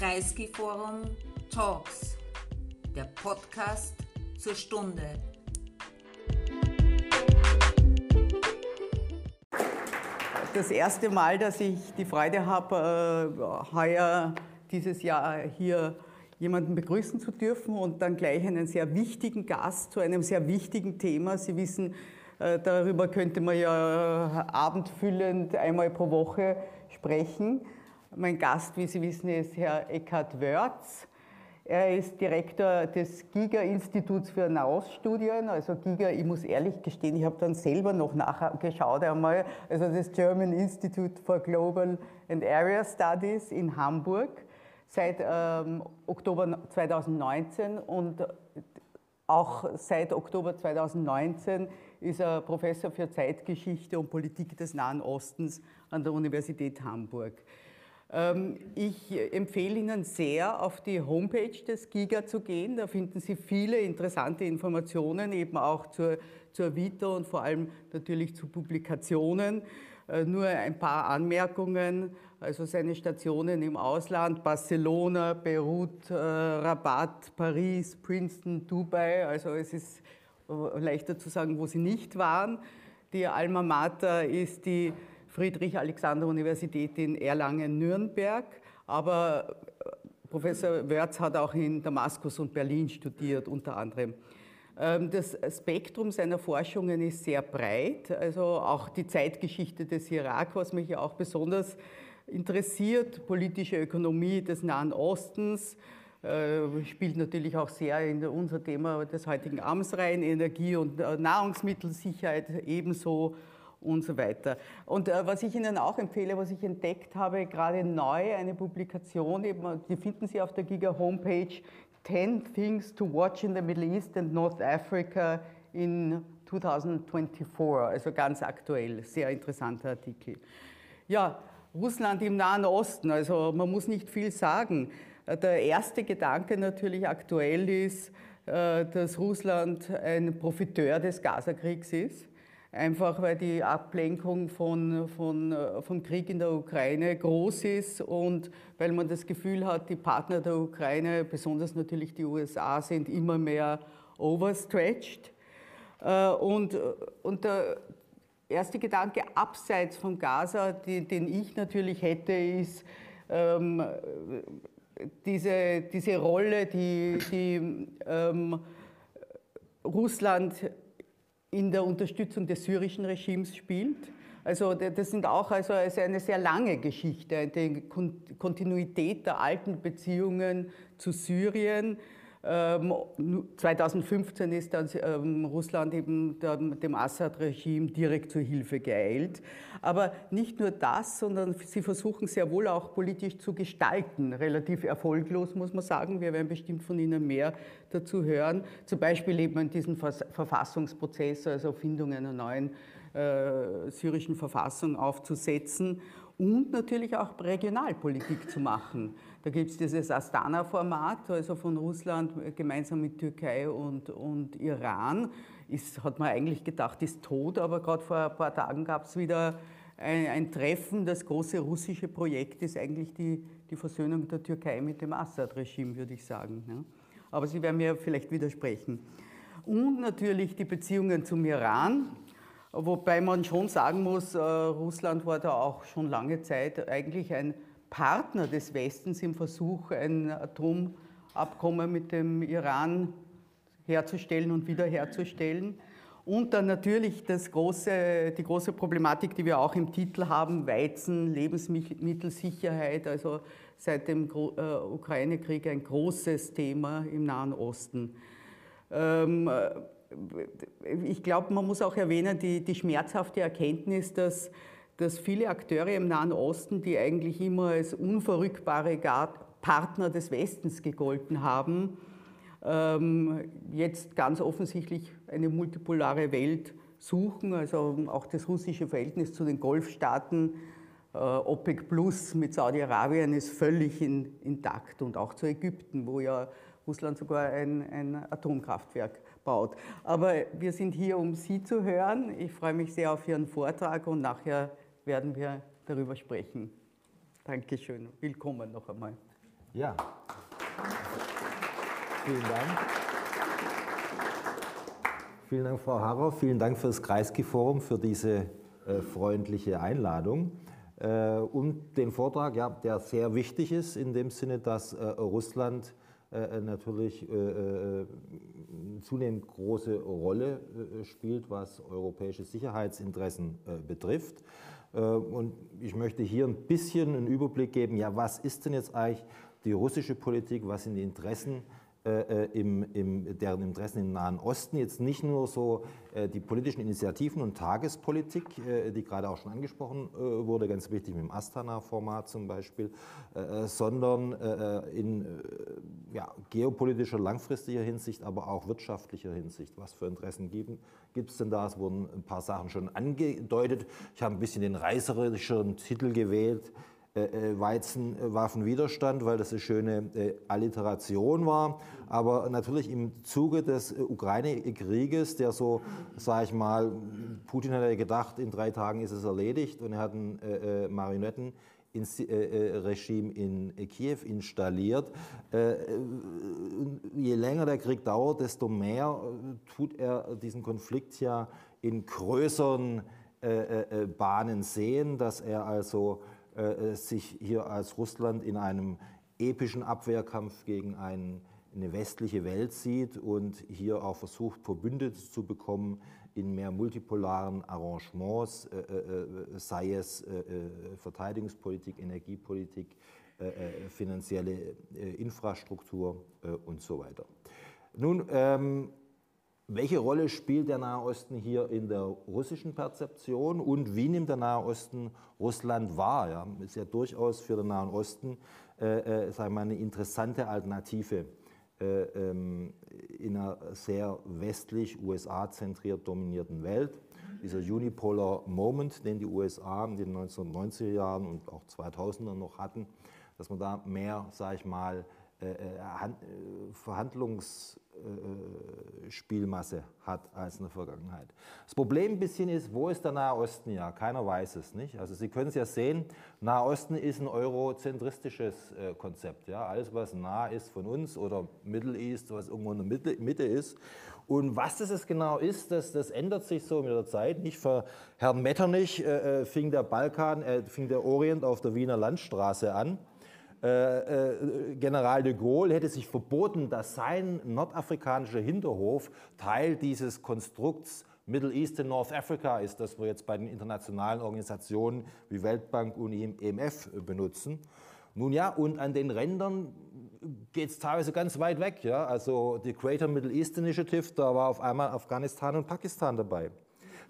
Kreisky Forum Talks, der Podcast zur Stunde. Das erste Mal, dass ich die Freude habe, äh, heuer dieses Jahr hier jemanden begrüßen zu dürfen und dann gleich einen sehr wichtigen Gast zu einem sehr wichtigen Thema. Sie wissen, äh, darüber könnte man ja abendfüllend einmal pro Woche sprechen. Mein Gast, wie Sie wissen, ist Herr Eckhard Wörz. Er ist Direktor des GIGA-Instituts für Nahoststudien. Also GIGA, ich muss ehrlich gestehen, ich habe dann selber noch nachgeschaut einmal. Also das German Institute for Global and Area Studies in Hamburg seit ähm, Oktober 2019 und auch seit Oktober 2019 ist er Professor für Zeitgeschichte und Politik des Nahen Ostens an der Universität Hamburg. Ähm, ich empfehle Ihnen sehr, auf die Homepage des GIGA zu gehen. Da finden Sie viele interessante Informationen, eben auch zur, zur Vita und vor allem natürlich zu Publikationen. Äh, nur ein paar Anmerkungen. Also seine Stationen im Ausland, Barcelona, Beirut, äh, Rabat, Paris, Princeton, Dubai. Also es ist äh, leichter zu sagen, wo sie nicht waren. Die Alma Mater ist die Friedrich-Alexander-Universität in Erlangen-Nürnberg, aber äh, Professor Wörz hat auch in Damaskus und Berlin studiert, unter anderem. Ähm, das Spektrum seiner Forschungen ist sehr breit, also auch die Zeitgeschichte des Irak, was mich ja auch besonders interessiert, politische Ökonomie des Nahen Ostens, äh, spielt natürlich auch sehr in unser Thema des heutigen Abends rein, Energie- und äh, Nahrungsmittelsicherheit ebenso und so weiter. Und äh, was ich Ihnen auch empfehle, was ich entdeckt habe, gerade neu, eine Publikation, eben, die finden Sie auf der Giga Homepage, 10 Things to Watch in the Middle East and North Africa in 2024, also ganz aktuell, sehr interessanter Artikel. Ja, Russland im Nahen Osten, also man muss nicht viel sagen. Der erste Gedanke natürlich aktuell ist, äh, dass Russland ein Profiteur des Gazakriegs ist einfach weil die Ablenkung von, von, äh, vom Krieg in der Ukraine groß ist und weil man das Gefühl hat, die Partner der Ukraine, besonders natürlich die USA, sind immer mehr overstretched. Äh, und, und der erste Gedanke abseits von Gaza, die, den ich natürlich hätte, ist, ähm, diese, diese Rolle, die, die ähm, Russland in der Unterstützung des syrischen Regimes spielt. Also das sind auch also eine sehr lange Geschichte, die Kontinuität der alten Beziehungen zu Syrien, 2015 ähm, ist dann ähm, Russland eben dem Assad-Regime direkt zur Hilfe geeilt. Aber nicht nur das, sondern sie versuchen sehr wohl auch politisch zu gestalten. Relativ erfolglos, muss man sagen. Wir werden bestimmt von Ihnen mehr dazu hören. Zum Beispiel eben in diesem Verfassungsprozess, also Findung einer neuen äh, syrischen Verfassung aufzusetzen und natürlich auch Regionalpolitik zu machen. Da gibt es dieses Astana-Format, also von Russland gemeinsam mit Türkei und, und Iran. Ist, hat man eigentlich gedacht, ist tot, aber gerade vor ein paar Tagen gab es wieder ein, ein, Treffen. Das große russische Projekt ist eigentlich die, die Versöhnung der Türkei mit dem Assad-Regime, würde ich sagen. Ja. Aber Sie werden mir vielleicht widersprechen. Und natürlich die Beziehungen zum Iran. Wobei man schon sagen muss, äh, Russland war da auch schon lange Zeit eigentlich ein Partner des Westens im Versuch, ein Atomabkommen mit dem Iran herzustellen und wiederherzustellen. Und dann natürlich große, die große Problematik, die wir auch im Titel haben, Weizen, Lebensmittelsicherheit, also seit dem äh, Ukraine-Krieg ein großes Thema im Nahen Osten. Ähm, ich glaube, man muss auch erwähnen, die, die schmerzhafte Erkenntnis, dass, dass viele Akteure im Nahen Osten, die eigentlich immer als unverrückbare Partner des Westens gegolten haben, ähm, jetzt ganz offensichtlich eine multipolare Welt suchen. Also auch das russische Verhältnis zu den Golfstaaten, äh, OPEC Plus mit Saudi-Arabien ist völlig in, intakt und auch zu Ägypten, wo ja Russland sogar ein, ein Atomkraftwerk baut. Aber wir sind hier, um Sie zu hören. Ich freue mich sehr auf Ihren Vortrag und nachher werden wir darüber sprechen. Dankeschön. Willkommen noch einmal. Ja. Vielen Dank. Vielen Dank, Frau Harrer. Vielen Dank für das Kreisky-Forum, für diese äh, freundliche Einladung. Äh, und den Vortrag, ja, der sehr wichtig ist, in dem Sinne, dass äh, Russland äh, natürlich äh, äh, zunehmend große Rolle spielt, was europäische Sicherheitsinteressen betrifft. Und ich möchte hier ein bisschen einen Überblick geben, ja, was ist denn jetzt eigentlich die russische Politik, was sind die Interessen äh, äh, im, im, deren Interessen im Nahen Osten jetzt nicht nur so äh, die politischen Initiativen und Tagespolitik, äh, die gerade auch schon angesprochen äh, wurde, ganz wichtig mit dem Astana-Format zum Beispiel, äh, sondern in ja, geopolitischer, langfristiger Hinsicht, aber auch wirtschaftlicher Hinsicht. Was für Interessen gibt es denn da? Es wurden ein paar Sachen schon angedeutet. Ich habe ein bisschen den reißerischen Titel gewählt äh, äh, Weizenwaffenwiderstand, weil das eine schöne äh, Alliteration war. Aber natürlich im Zuge des Ukraine-Krieges, der so, sage ich mal, Putin hat ja gedacht, in drei Tagen ist es erledigt und er hat ein Marionetten Regime in Kiew installiert. Je länger der Krieg dauert, desto mehr tut er diesen Konflikt ja in größeren Bahnen sehen, dass er also äh, sich hier als Russland in einem epischen Abwehrkampf gegen ein, eine westliche Welt sieht und hier auch versucht, Verbündete zu bekommen in mehr multipolaren Arrangements, äh, äh, sei es äh, äh, Verteidigungspolitik, Energiepolitik, äh, finanzielle Infrastruktur und so weiter. Nun, ähm, welche Rolle spielt der Nahe Osten hier in der russischen Perzeption und wie nimmt der Nahe Osten Russland wahr? Ja, ist ja durchaus für den Nahen Osten äh, äh, wir, eine interessante Alternative äh, ähm, in einer sehr westlich USA-zentriert dominierten Welt. Dieser Unipolar Moment, den die USA in den 1990er Jahren und auch 2000er noch hatten, dass man da mehr, sage ich mal, Verhandlungsspielmasse hat als in der Vergangenheit. Das Problem ein bisschen ist, wo ist der Nahe Osten ja? Keiner weiß es nicht. Also Sie können es ja sehen, Nahe Osten ist ein eurozentristisches Konzept. Ja? Alles, was nah ist von uns oder Middle East, was irgendwo in der Mitte, ist. Und was das jetzt genau ist, das, das ändert sich so mit der Zeit. Nicht für Herrn Metternich äh, fing der Balkan, äh, fing der Orient auf der Wiener Landstraße an äh, äh, General de Gaulle hätte sich verboten, dass sein nordafrikanischer Hinterhof Teil dieses Konstrukts Middle East and North Africa ist, das wir jetzt bei den internationalen Organisationen wie Weltbank und EMF benutzen. Nun ja, und an den Rändern geht es teilweise ganz weit weg. Ja? Also die Greater Middle East Initiative, da war auf einmal Afghanistan und Pakistan dabei.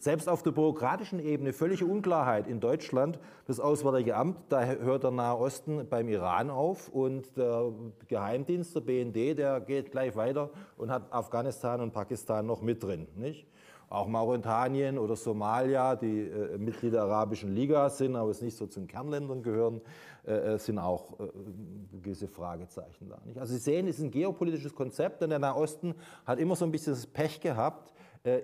Selbst auf der bürokratischen Ebene völlige Unklarheit in Deutschland. Das Auswärtige Amt, da hört der Nahe Osten beim Iran auf und der Geheimdienst, der BND, der geht gleich weiter und hat Afghanistan und Pakistan noch mit drin. Nicht? Auch Mauretanien oder Somalia, die äh, Mitglieder der Arabischen Liga sind, aber es nicht so zu den Kernländern gehören, äh, äh sind auch äh, gewisse Fragezeichen da. Nicht? Also Sie sehen, es ist ein geopolitisches Konzept, denn der Nahe Osten hat immer so ein bisschen das Pech gehabt,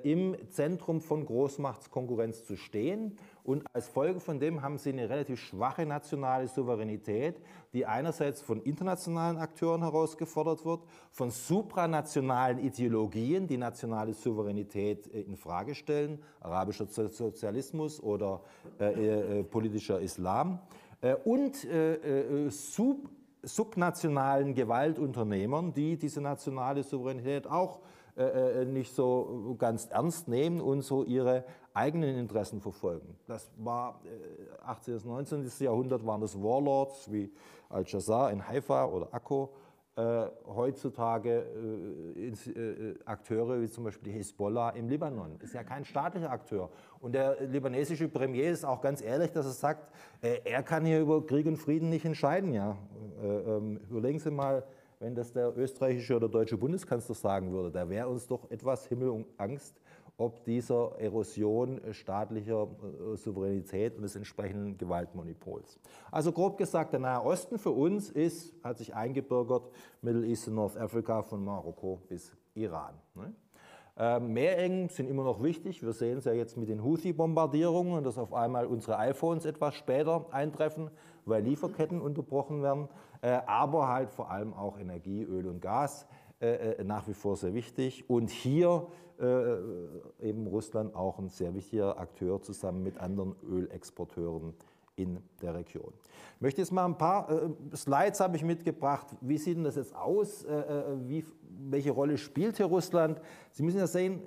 im Zentrum von Großmachtskonkurrenz zu stehen. Und als Folge von dem haben sie eine relativ schwache nationale Souveränität, die einerseits von internationalen Akteuren herausgefordert wird, von supranationalen Ideologien, die nationale Souveränität äh, in Frage stellen, arabischer Sozialismus oder äh, äh, politischer Islam, äh, und äh, sub subnationalen Gewaltunternehmern, die diese nationale Souveränität auch äh, äh, nicht so ganz ernst nehmen und so ihre eigenen Interessen verfolgen. Das war äh, 18. bis 19. Jahrhundert waren das Warlords wie Al-Jazar in Haifa oder Akko. Äh, heutzutage äh, äh, Akteure wie zum Beispiel die Hezbollah im Libanon. Ist ja kein staatlicher Akteur. Und der libanesische Premier ist auch ganz ehrlich, dass er sagt, er kann hier über Krieg und Frieden nicht entscheiden. Ja. Ähm, überlegen Sie mal, wenn das der österreichische oder deutsche Bundeskanzler sagen würde. Da wäre uns doch etwas Himmel und Angst, ob dieser Erosion staatlicher äh, Souveränität und des entsprechenden Gewaltmonopols. Also grob gesagt, der Nahe Osten für uns ist, hat sich eingebürgert, Middle East und North Africa von Marokko bis Iran. Ne? Äh, Meerengen sind immer noch wichtig. Wir sehen es ja jetzt mit den Houthi-Bombardierungen, dass auf einmal unsere iPhones etwas später eintreffen, weil Lieferketten unterbrochen werden. Äh, aber halt vor allem auch Energie, Öl und Gas äh, äh nach wie vor sehr wichtig. Und hier eben Russland auch ein sehr wichtiger Akteur zusammen mit anderen Ölexporteuren in der Region. Ich möchte jetzt mal ein paar äh, Slides habe ich mitgebracht. Wie sieht denn das jetzt aus? Äh, äh wie, welche Rolle spielt hier Russland? Sie müssen ja sehen,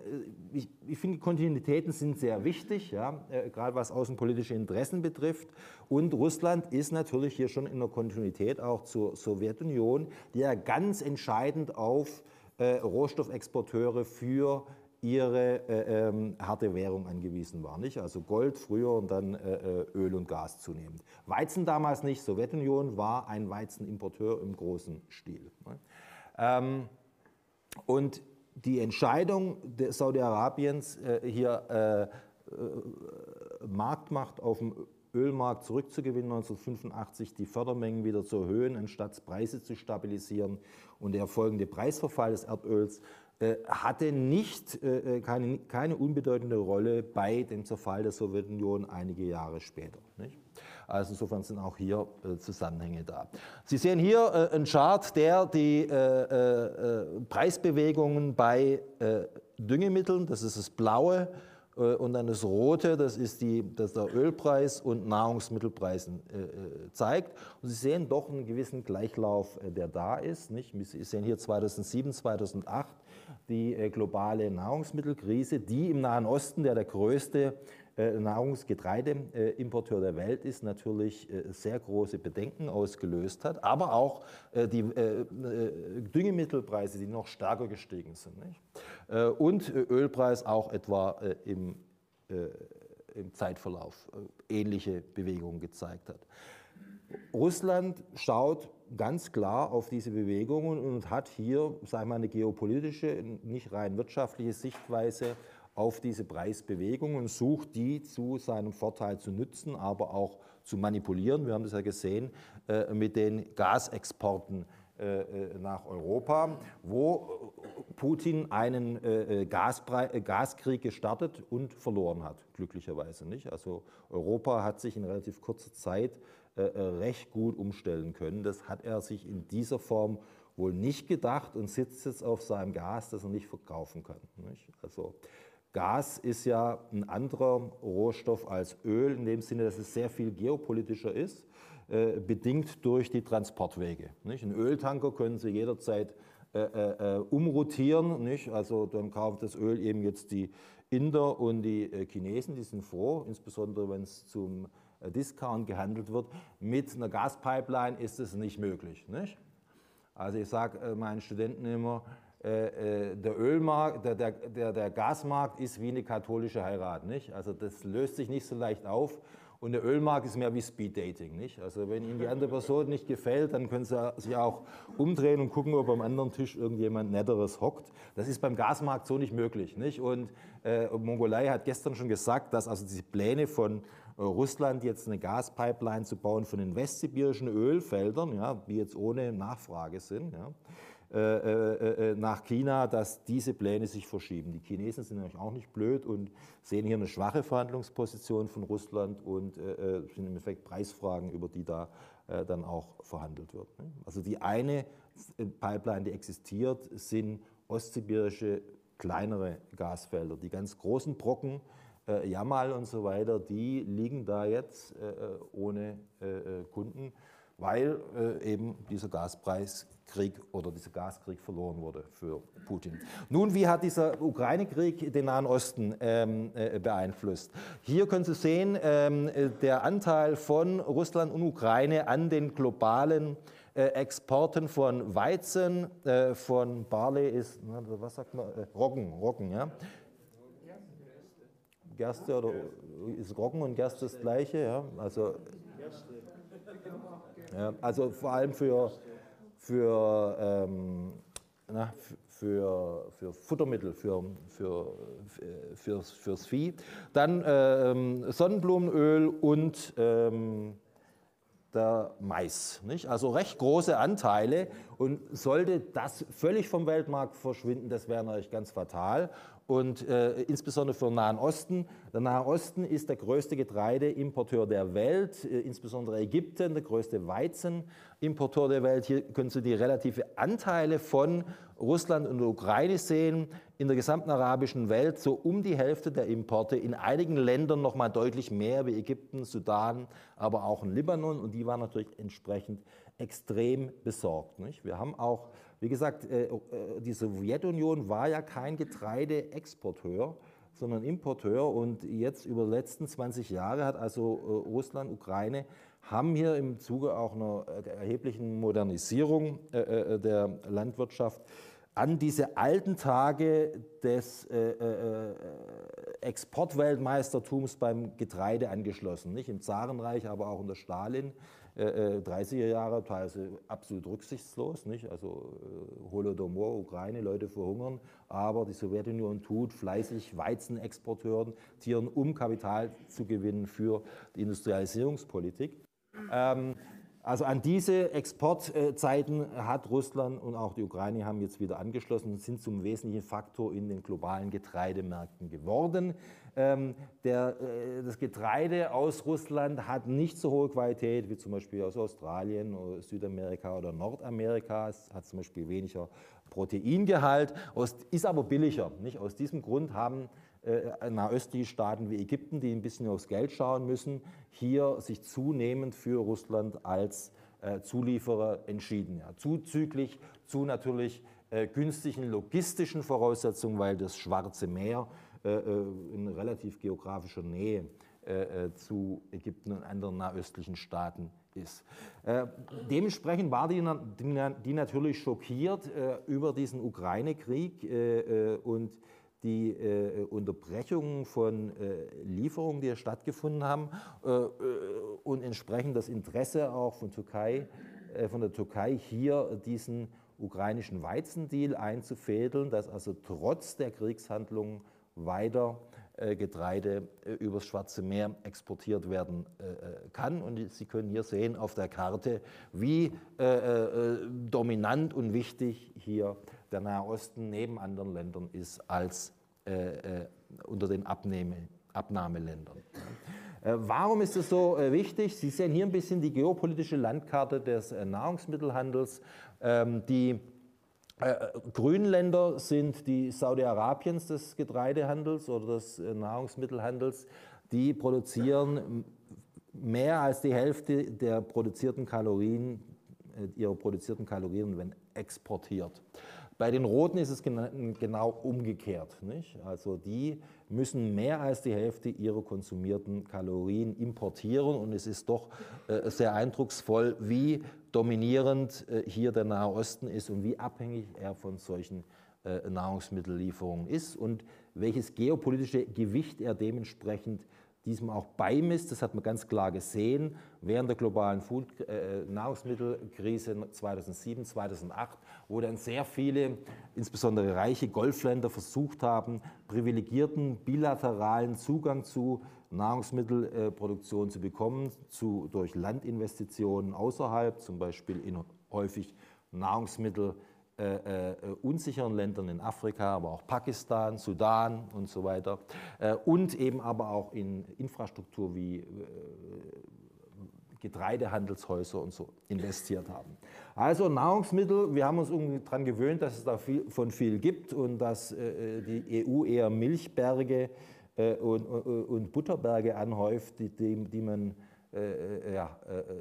äh, ich, ich finde, Kontinuitäten sind sehr wichtig, ja, äh, gerade was außenpolitische Interessen betrifft. Und Russland ist natürlich hier schon in der Kontinuität auch zur Sowjetunion, die ja ganz entscheidend auf äh, Rohstoffexporteure für ihre äh, ähm, harte Währung angewiesen war. Nicht? Also Gold früher und dann äh, äh, Öl und Gas zunehmend. Weizen damals nicht. Sowjetunion war ein Weizenimporteur im großen Stil. Ne? Ähm, und die Entscheidung Saudi-Arabiens, äh, hier äh, äh, Marktmacht auf dem Ölmarkt zurückzugewinnen, 1985 die Fördermengen wieder zu erhöhen, anstatt Preise zu stabilisieren und der folgende Preisverfall des Erdöls hatte nicht äh, äh, keine, keine unbedeutende Rolle bei dem Zerfall der Sowjetunion einige Jahre später. Nicht? Also insofern sind auch hier Zusammenhänge da. Sie sehen hier einen Chart, der die Preisbewegungen bei Düngemitteln, das ist das blaue, und dann das Rote, das ist, die, das der Ölpreis und Nahrungsmittelpreisen äh, zeigt. Und Sie sehen doch einen gewissen Gleichlauf, äh, der da ist. Nicht? Sie sehen hier 2007, 2008 die äh, globale Nahrungsmittelkrise, die im Nahen Osten, der der größte äh, Nahrungsgetreideimporteur der Welt ist, natürlich äh, sehr große Bedenken ausgelöst hat, aber auch die Düngemittelpreise, die noch stärker gestiegen sind. Und Ölpreis auch etwa im, im Zeitverlauf ähnliche Bewegungen gezeigt hat. Russland schaut ganz klar auf diese Bewegungen und hat hier, wir mal, eine geopolitische, nicht rein wirtschaftliche Sichtweise auf diese Preisbewegungen und sucht die zu seinem Vorteil zu nützen, aber auch zu manipulieren. Wir haben das ja gesehen äh, mit den Gasexporten äh, äh, nach Europa, wo Putin einen Gaskrieg gestartet und verloren hat, glücklicherweise nicht. Also Europa hat sich in relativ kurzer Zeit äh, äh, recht gut umstellen können. Das hat er sich in dieser Form wohl nicht gedacht und sitzt jetzt auf seinem Gas, das er nicht verkaufen kann. Also Gas ist ja ein anderer Rohstoff als Öl, in dem Sinne, dass es sehr viel geopolitischer ist, äh, bedingt durch die Transportwege. Nicht? Ein Öltanker können Sie jederzeit äh, äh, äh umrotieren. Also dann kauft das Öl eben jetzt die Inder und die Chinesen, die sind froh, insbesondere wenn es zum äh, Discount gehandelt wird. Mit einer Gaspipeline ist es nicht möglich. Nicht? Also ich sage äh, meinen Studenten immer, äh, der Ölmarkt, der, der, der, Gasmarkt ist wie eine katholische Heirat. Nicht? Also das löst sich nicht so leicht auf. Und der Ölmarkt ist mehr wie Speeddating. Nicht? Also wenn Ihnen die andere Person nicht gefällt, dann können Sie sich auch umdrehen und gucken, ob am anderen Tisch irgendjemand Netteres hockt. Das ist beim Gasmarkt so nicht möglich. Nicht? Und äh, Mongolei hat gestern schon gesagt, dass also diese Pläne von äh, Russland jetzt eine Gaspipeline zu bauen von den westsibirischen Ölfeldern, ja, die jetzt ohne Nachfrage sind, ja, äh, äh, äh, nach China, dass diese Pläne sich verschieben. Die Chinesen sind natürlich auch nicht blöd und sehen hier eine schwache Verhandlungsposition von Russland und äh, sind im Endeffekt Preisfragen, über die da äh, dann auch verhandelt wird. Ne? Also die eine Pipeline, die existiert, sind ostsibirische kleinere Gasfelder. Die ganz großen Brocken, äh, Jamal und so weiter, die liegen da jetzt äh, äh ohne äh, äh, Kunden, weil äh, eben dieser Gaspreiskrieg oder dieser Gaskrieg verloren wurde für Putin. Nun, wie hat dieser Ukraine-Krieg den Nahen Osten ähm, beeinflusst? Hier können Sie sehen, ähm, der Anteil von Russland und Ukraine an den globalen Exporten von Weizen, von Barley ist, was sagt man, Roggen, Roggen, ja, Gerste oder ist Roggen und Gerste das gleiche? Ja? Also, ja, also vor allem für, für, ähm, na, für, für Futtermittel, für, für, für, fürs Vieh. Dann ähm, Sonnenblumenöl und ähm, der Mais. Nicht? Also recht große Anteile. Und sollte das völlig vom Weltmarkt verschwinden, das wäre natürlich ganz fatal. Und äh, insbesondere für den Nahen Osten. Der Nahe Osten ist der größte Getreideimporteur der Welt, äh, insbesondere Ägypten, der größte Weizenimporteur der Welt. Hier können Sie die relative Anteile von Russland und der Ukraine sehen. In der gesamten arabischen Welt so um die Hälfte der Importe, in einigen Ländern noch mal deutlich mehr, wie Ägypten, Sudan, aber auch in Libanon. Und die waren natürlich entsprechend extrem besorgt. Nicht? Wir haben auch wie gesagt, äh, äh, die Sowjetunion war ja kein Getreideexporteur, sondern Importeur. Und jetzt über die letzten 20 Jahre hat also äh, Russland, Ukraine, haben hier im Zuge auch einer erheblichen Modernisierung der Landwirtschaft an diese alten Tage des Exportweltmeistertums beim Getreide angeschlossen. Nicht? Im Zarenreich, aber auch unter Stalin 30er äh, äh, Jahre, teilweise absolut rücksichtslos, nicht? also äh, Holodomor, Ukraine, Leute verhungern, aber die Sowjetunion tut fleißig Weizenexporteuren, Tieren, um Kapital zu gewinnen für die Industrialisierungspolitik. Ähm, also an diese Exportzeiten hat Russland und auch die Ukraine haben jetzt wieder angeschlossen und sind zum wesentlichen Faktor in den globalen Getreidemärkten geworden. Ähm, der, äh, das Getreide aus Russland hat nicht so hohe Qualität wie zum Beispiel aus Australien, oder Südamerika oder Nordamerika. Es hat zum Beispiel weniger Proteingehalt, ist aber billiger. Nicht? Aus diesem Grund haben äh, nahöstliche Staaten wie Ägypten, die ein bisschen aufs Geld schauen müssen, hier sich zunehmend für Russland als äh, Zulieferer entschieden. Ja. Zuzüglich zu natürlich äh, günstigen logistischen Voraussetzungen, weil das Schwarze Meer äh, äh, in relativ geografischer Nähe äh, zu Ägypten und anderen nahöstlichen Staaten ist. dementsprechend war die, die, natürlich schockiert über diesen Ukraine-Krieg und die äh, Unterbrechungen von äh, Lieferungen, die ja stattgefunden haben äh, und entsprechend das Interesse auch von, Türkei, von der Türkei hier diesen ukrainischen Weizendeal einzufädeln, dass also trotz der Kriegshandlungen weiter äh, Getreide äh, übers Schwarze Meer exportiert werden äh, kann. Und Sie können hier sehen auf der Karte, wie dominant und wichtig hier der Nahe Osten neben anderen Ländern ist als unter den Abnehme, Abnahmeländern. Warum ist es so wichtig? Sie sehen hier ein bisschen die geopolitische Landkarte des Nahrungsmittelhandels, ähm, die Grünländer sind die Saudi-Arabiens des Getreidehandels oder des äh, Nahrungsmittelhandels. Die produzieren mehr als die Hälfte der produzierten Kalorien, äh, ihrer produzierten Kalorien, wenn exportiert. Bei den Roten ist es genau umgekehrt. Nicht? Also die müssen mehr als die Hälfte ihrer konsumierten Kalorien importieren und es ist doch äh, sehr eindrucksvoll, wie dominierend äh, hier der Nahe Osten ist und wie abhängig er von solchen äh, Nahrungsmittellieferungen ist und welches geopolitische Gewicht er dementsprechend diesem auch beimisst. Das hat man ganz klar gesehen während der globalen Food, äh, Nahrungsmittelkrise 2007, 2008, wo dann sehr viele, insbesondere reiche Golfländer, versucht haben, privilegierten bilateralen Zugang zu Nahrungsmittelproduktion zu bekommen, zu, durch Landinvestitionen außerhalb, zum Beispiel in häufig Nahrungsmittel äh, äh, unsicheren Ländern in Afrika, aber auch Pakistan, Sudan und so weiter. Äh, und eben aber auch in Infrastruktur wie äh, Getreidehandelshäuser und so investiert haben. Also Nahrungsmittel, wir haben uns daran gewöhnt, dass es da viel, gibt und dass äh, die EU eher Milchberge äh, und, und, und, Butterberge anhäuft, die, die, die man äh, ja,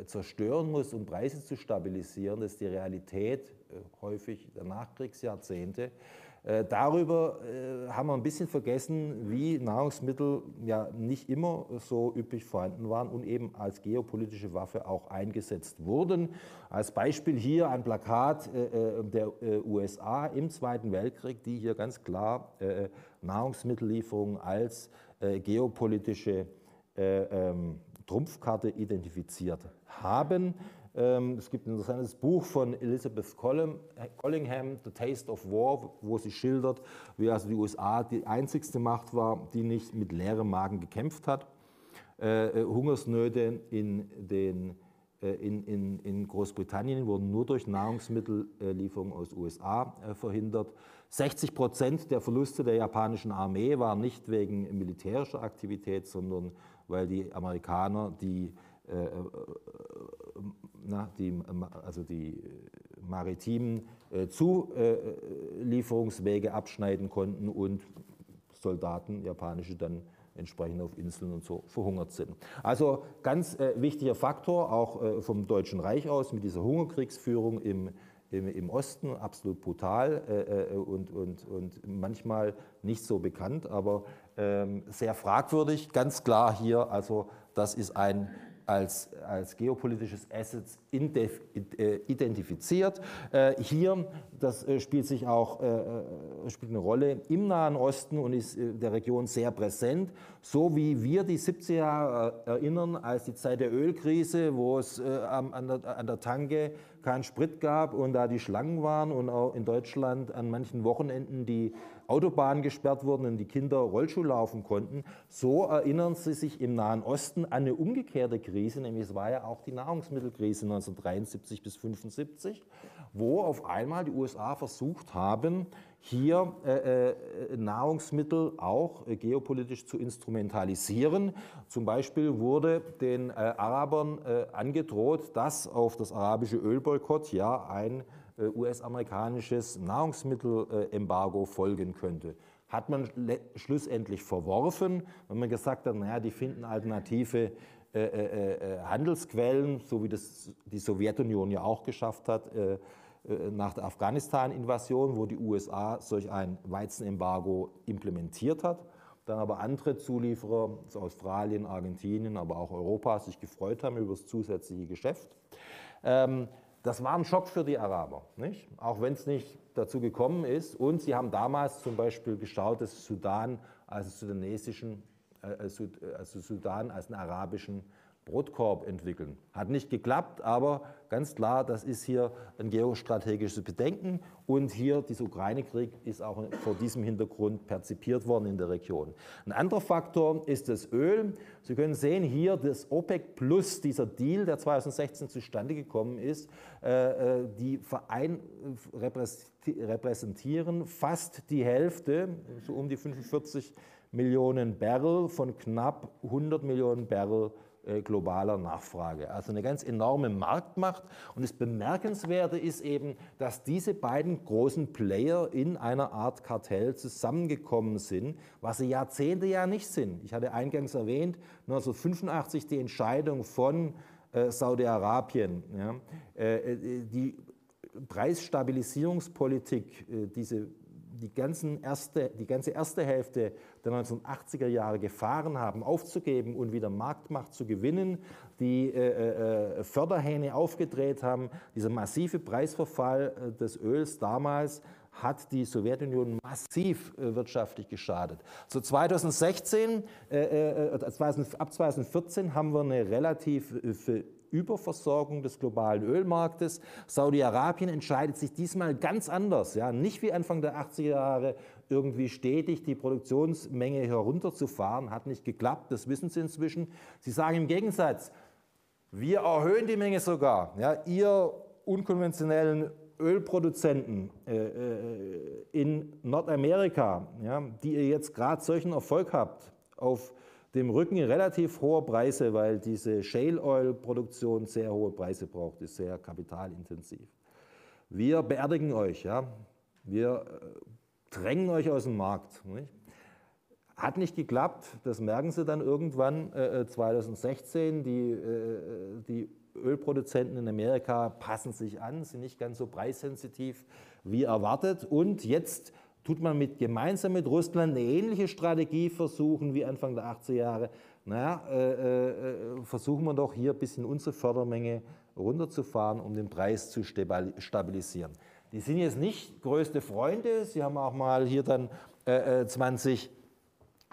zerstören muss, um Preise zu stabilisieren. Das ist die Realität äh, häufig der Nachkriegsjahrzehnte. Äh, darüber äh, haben wir ein bisschen vergessen, wie Nahrungsmittel ja nicht immer so üppig vorhanden waren und eben als geopolitische Waffe auch eingesetzt wurden. Als Beispiel hier ein Plakat der USA im Zweiten Weltkrieg, die hier ganz klar Nahrungsmittellieferungen als geopolitische ähm, Trumpfkarte identifiziert haben. Ähm, es gibt ein interessantes Buch von Elizabeth Collingham, The Taste of War, wo sie schildert, wie also die USA die einzigste Macht war, die nicht mit leerem Magen gekämpft hat. Äh, äh, Hungersnöte in den äh, in, in, in, Großbritannien wurden nur durch Nahrungsmittellieferungen aus USA verhindert. 60 Prozent der Verluste der japanischen Armee waren nicht wegen militärischer Aktivität, sondern weil die Amerikaner die, na, die, also die maritimen äh, Zulieferungswege abschneiden konnten und Soldaten, japanische, dann entsprechend auf Inseln und so verhungert sind. Also ganz äh, wichtiger Faktor, auch äh, vom Deutschen Reich aus, mit dieser Hungerkriegsführung im, im, im Osten, absolut brutal äh, äh und, und, und manchmal nicht so bekannt, aber ähm, sehr fragwürdig. Ganz klar hier, also das ist ein als, als geopolitisches Asset äh, identifiziert. Äh, hier, das äh, spielt sich auch spielt eine Rolle im Nahen Osten und ist der Region sehr präsent, so wie wir die 70er Jahre erinnern als die Zeit der Ölkrise, wo es an der, an der Tanke keinen Sprit gab und da die Schlangen waren und auch in Deutschland an manchen Wochenenden die Autobahnen gesperrt wurden und die Kinder Rollschuh laufen konnten. So erinnern Sie sich im Nahen Osten an eine umgekehrte Krise, nämlich es war ja auch die Nahrungsmittelkrise 1973 bis 1975, wo auf einmal die USA versucht haben, hier äh, äh, Nahrungsmittel auch äh, geopolitisch zu instrumentalisieren. Zum Beispiel wurde den äh, Arabern äh, angedroht, dass auf das arabische Ölboykott ja ein US-amerikanisches Nahrungsmittelembargo folgen könnte. Hat man schlussendlich verworfen, wenn man gesagt hat, naja, die finden alternative äh, äh, äh, Handelsquellen, so wie das die Sowjetunion ja auch geschafft hat äh, äh, nach der Afghanistan-Invasion, wo die USA solch ein Weizenembargo implementiert hat. Dann aber andere Zulieferer aus Australien, Argentinien, aber auch Europa sich gefreut haben über das zusätzliche Geschäft. Ähm, das war ein Schock für die Araber, nicht? auch wenn es nicht dazu gekommen ist. Und sie haben damals zum Beispiel geschaut, dass Sudan als sudanesischen, äh, also Sudan als einen arabischen Brotkorb entwickeln. Hat nicht geklappt, aber ganz klar, das ist hier ein geostrategisches Bedenken und hier dieser Ukraine-Krieg ist auch vor diesem Hintergrund perzipiert worden in der Region. Ein anderer Faktor ist das Öl. Sie können sehen hier das OPEC Plus, dieser Deal, der 2016 zustande gekommen ist, äh, äh, die Verein repräsentieren fast die Hälfte, so um die 45 Millionen Barrel von knapp 100 Millionen Barrel äh, globaler Nachfrage. Also eine ganz enorme Marktmacht. Und das Bemerkenswerte ist eben, dass diese beiden großen Player in einer Art Kartell zusammengekommen sind, was sie Jahrzehnte ja nicht sind. Ich hatte eingangs erwähnt, 1985 die Entscheidung von äh, Saudi-Arabien, ja, äh, äh die Preisstabilisierungspolitik, äh, diese die, ganzen erste, die ganze erste Hälfte der 1980er Jahre gefahren haben, aufzugeben und wieder Marktmacht zu gewinnen, die äh, äh, Förderhähne aufgedreht haben. Dieser massive Preisverfall äh, des Öls damals hat die Sowjetunion massiv äh, wirtschaftlich geschadet. So 2016, äh, äh, ab 2014 haben wir eine relativ Überversorgung des globalen Ölmarktes. Saudi-Arabien entscheidet sich diesmal ganz anders, ja, nicht wie Anfang der 80er Jahre irgendwie stetig die Produktionsmenge herunterzufahren, hat nicht geklappt, das wissen Sie inzwischen. Sie sagen im Gegensatz, wir erhöhen die Menge sogar. Ja, ihr unkonventionellen Ölproduzenten äh, äh in Nordamerika, ja, die ihr jetzt gerade solchen Erfolg habt auf dem Rücken relativ hohe Preise, weil diese Shale Oil Produktion sehr hohe Preise braucht, ist sehr kapitalintensiv. Wir beerdigen euch, ja. Wir äh, drängen euch aus dem Markt. Nicht? Hat nicht geklappt, das merken Sie dann irgendwann äh, 2016. Äh, die, äh, die Ölproduzenten in Amerika passen sich an, sind nicht ganz so preissensitiv wie erwartet. Und jetzt tut man mit, gemeinsam mit Russland eine ähnliche Strategie versuchen wie Anfang der 80er Jahre. Naja, äh, äh, versuchen wir doch hier ein bisschen unsere Fördermenge runterzufahren, um den Preis zu stabilisieren. Die sind jetzt nicht größte Freunde. Sie haben auch mal hier dann äh, 20,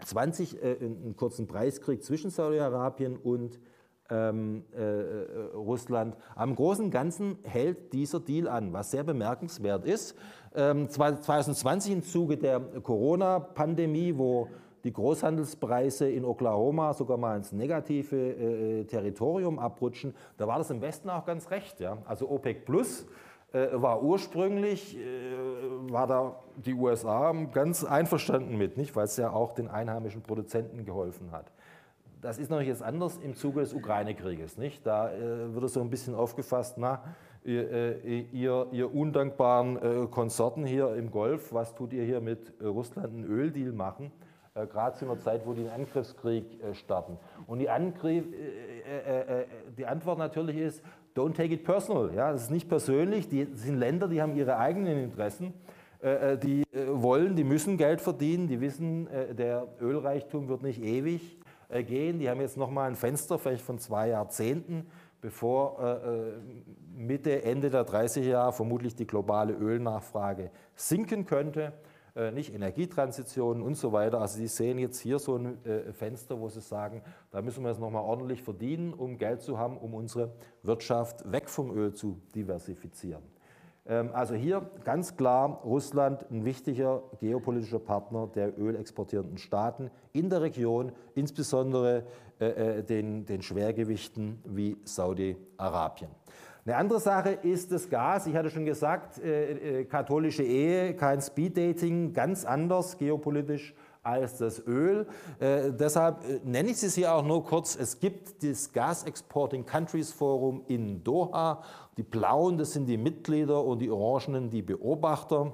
20 äh, einen kurzen Preiskrieg zwischen Saudi-Arabien und ähm, äh, äh, Russland. Am Großen Ganzen hält dieser Deal an, was sehr bemerkenswert ist. Ähm, 2020 im Zuge der Corona-Pandemie, wo die Großhandelspreise in Oklahoma sogar mal ins negative äh, Territorium abrutschen, da war das im Westen auch ganz recht. Ja? Also OPEC Plus äh, war ursprünglich, äh, war da die USA ganz einverstanden mit, nicht? weil es ja auch den einheimischen Produzenten geholfen hat. Das ist noch jetzt anders im Zuge des Ukraine-Krieges. Nicht? Da äh, wird es so ein bisschen aufgefasst, na, ihr, äh, ihr, ihr undankbaren äh, Konsorten hier im Golf, was tut ihr hier mit Russland einen Öldeal machen? Äh, gerade zu einer Zeit, wo die einen Angriffskrieg starten. Und die, Angriff, die Antwort natürlich ist, don't take it personal. Ja? Das ist nicht persönlich, die sind Länder, die haben ihre eigenen Interessen. Die wollen, die müssen Geld verdienen, die wissen, der Ölreichtum wird nicht ewig gehen. Die haben jetzt nochmal ein Fenster, vielleicht von zwei Jahrzehnten, bevor Mitte, Ende der 30er Jahre vermutlich die globale Ölnachfrage sinken könnte. Äh, nicht Energietransition und so weiter. Also Sie sehen jetzt hier so ein äh, Fenster, wo Sie sagen, da müssen wir es nochmal ordentlich verdienen, um Geld zu haben, um unsere Wirtschaft weg vom Öl zu diversifizieren. Ähm, also hier ganz klar Russland ein wichtiger geopolitischer Partner der ölexportierenden Staaten in der Region, insbesondere äh, den, den Schwergewichten wie Saudi-Arabien. Eine andere Sache ist das Gas. Ich hatte schon gesagt, äh, äh, katholische Ehe, kein Speeddating, ganz anders geopolitisch als das Öl. Äh, deshalb äh, nenne ich es hier auch nur kurz. Es gibt das Gas Exporting Countries Forum in Doha. Die blauen, das sind die Mitglieder und die orangenen die Beobachter.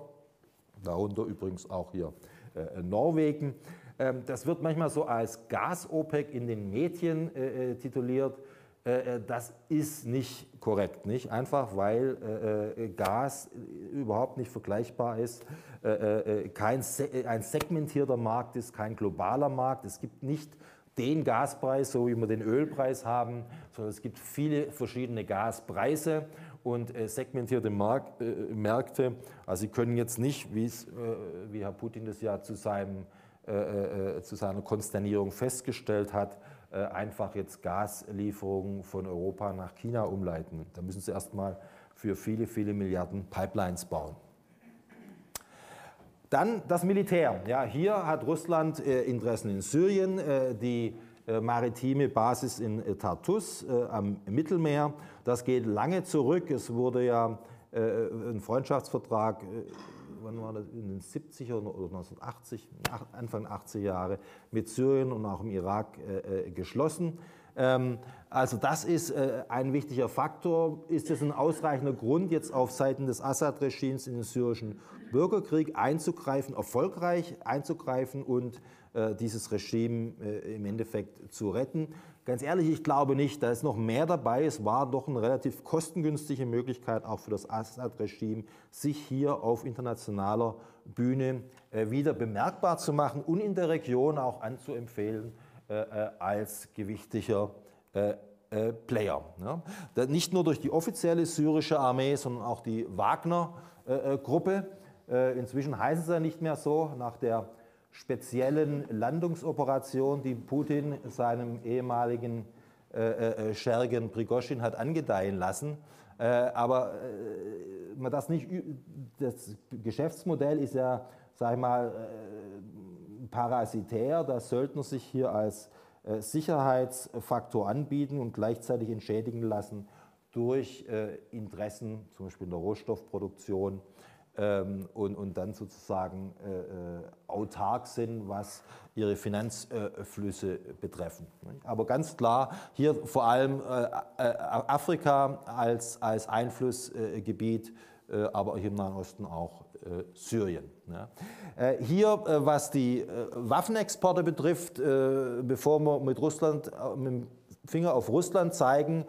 Darunter übrigens auch hier äh, Norwegen. Ähm, das wird manchmal so als Gas-OPEC in den Medien äh, tituliert. Äh, äh, das ist nicht korrekt, nicht? Einfach weil äh, Gas überhaupt nicht vergleichbar ist, kein ein segmentierter Markt ist, kein globaler Markt. Es gibt nicht den Gaspreis, so wie wir den Ölpreis haben, sondern es gibt viele verschiedene Gaspreise und segmentierte Mark Märkte. Also Sie können jetzt nicht, wie Herr Putin das ja zu, seinem, zu seiner Konsternierung festgestellt hat, einfach jetzt Gaslieferungen von Europa nach China umleiten. Da müssen sie erstmal für viele, viele Milliarden Pipelines bauen. Dann das Militär. Ja, hier hat Russland äh, Interessen in Syrien, äh, die äh, maritime Basis in äh, Tartus äh, am Mittelmeer. Das geht lange zurück. Es wurde ja ein Freundschaftsvertrag wann war das, in den 70er oder 1980, Anfang 80er Jahre mit Syrien und auch im Irak äh, äh, geschlossen. Ähm, also das ist äh, ein wichtiger Faktor. Ist es ein ausreichender Grund, jetzt auf Seiten des Assad-Regimes in den syrischen Bürgerkrieg einzugreifen, erfolgreich einzugreifen und dieses Regime äh, im Endeffekt zu retten? Ganz ehrlich, ich glaube nicht, da ist noch mehr dabei. Es war doch eine relativ kostengünstige Möglichkeit auch für das Assad-Regime, sich hier auf internationaler Bühne äh, wieder bemerkbar zu machen und in der Region auch anzuempfehlen äh, äh, als gewichtiger Player. Nicht nur durch die offizielle syrische Armee, sondern auch die Wagner-Gruppe. Inzwischen heißen sie ja nicht mehr so, nach der speziellen Landungsoperation, die Putin seinem ehemaligen äh, äh, Schergen Prigoschin hat angedeihen lassen. Äh, aber äh, man das nicht, das Geschäftsmodell ist ja, sag ich mal, äh, parasitär. Da Söldner sich hier als äh, Sicherheitsfaktor anbieten und gleichzeitig entschädigen lassen durch Interessen, zum Beispiel in der Rohstoffproduktion ähm, und, und dann sozusagen äh, äh, autark sind, was ihre Finanzflüsse betreffen. Aber ganz klar, hier vor allem äh, Afrika als, als Einflussgebiet, aber hier im Nahen Osten auch Syrien. Hier, was die Waffenexporte betrifft, bevor wir mit Russland mit dem Finger auf Russland zeigen,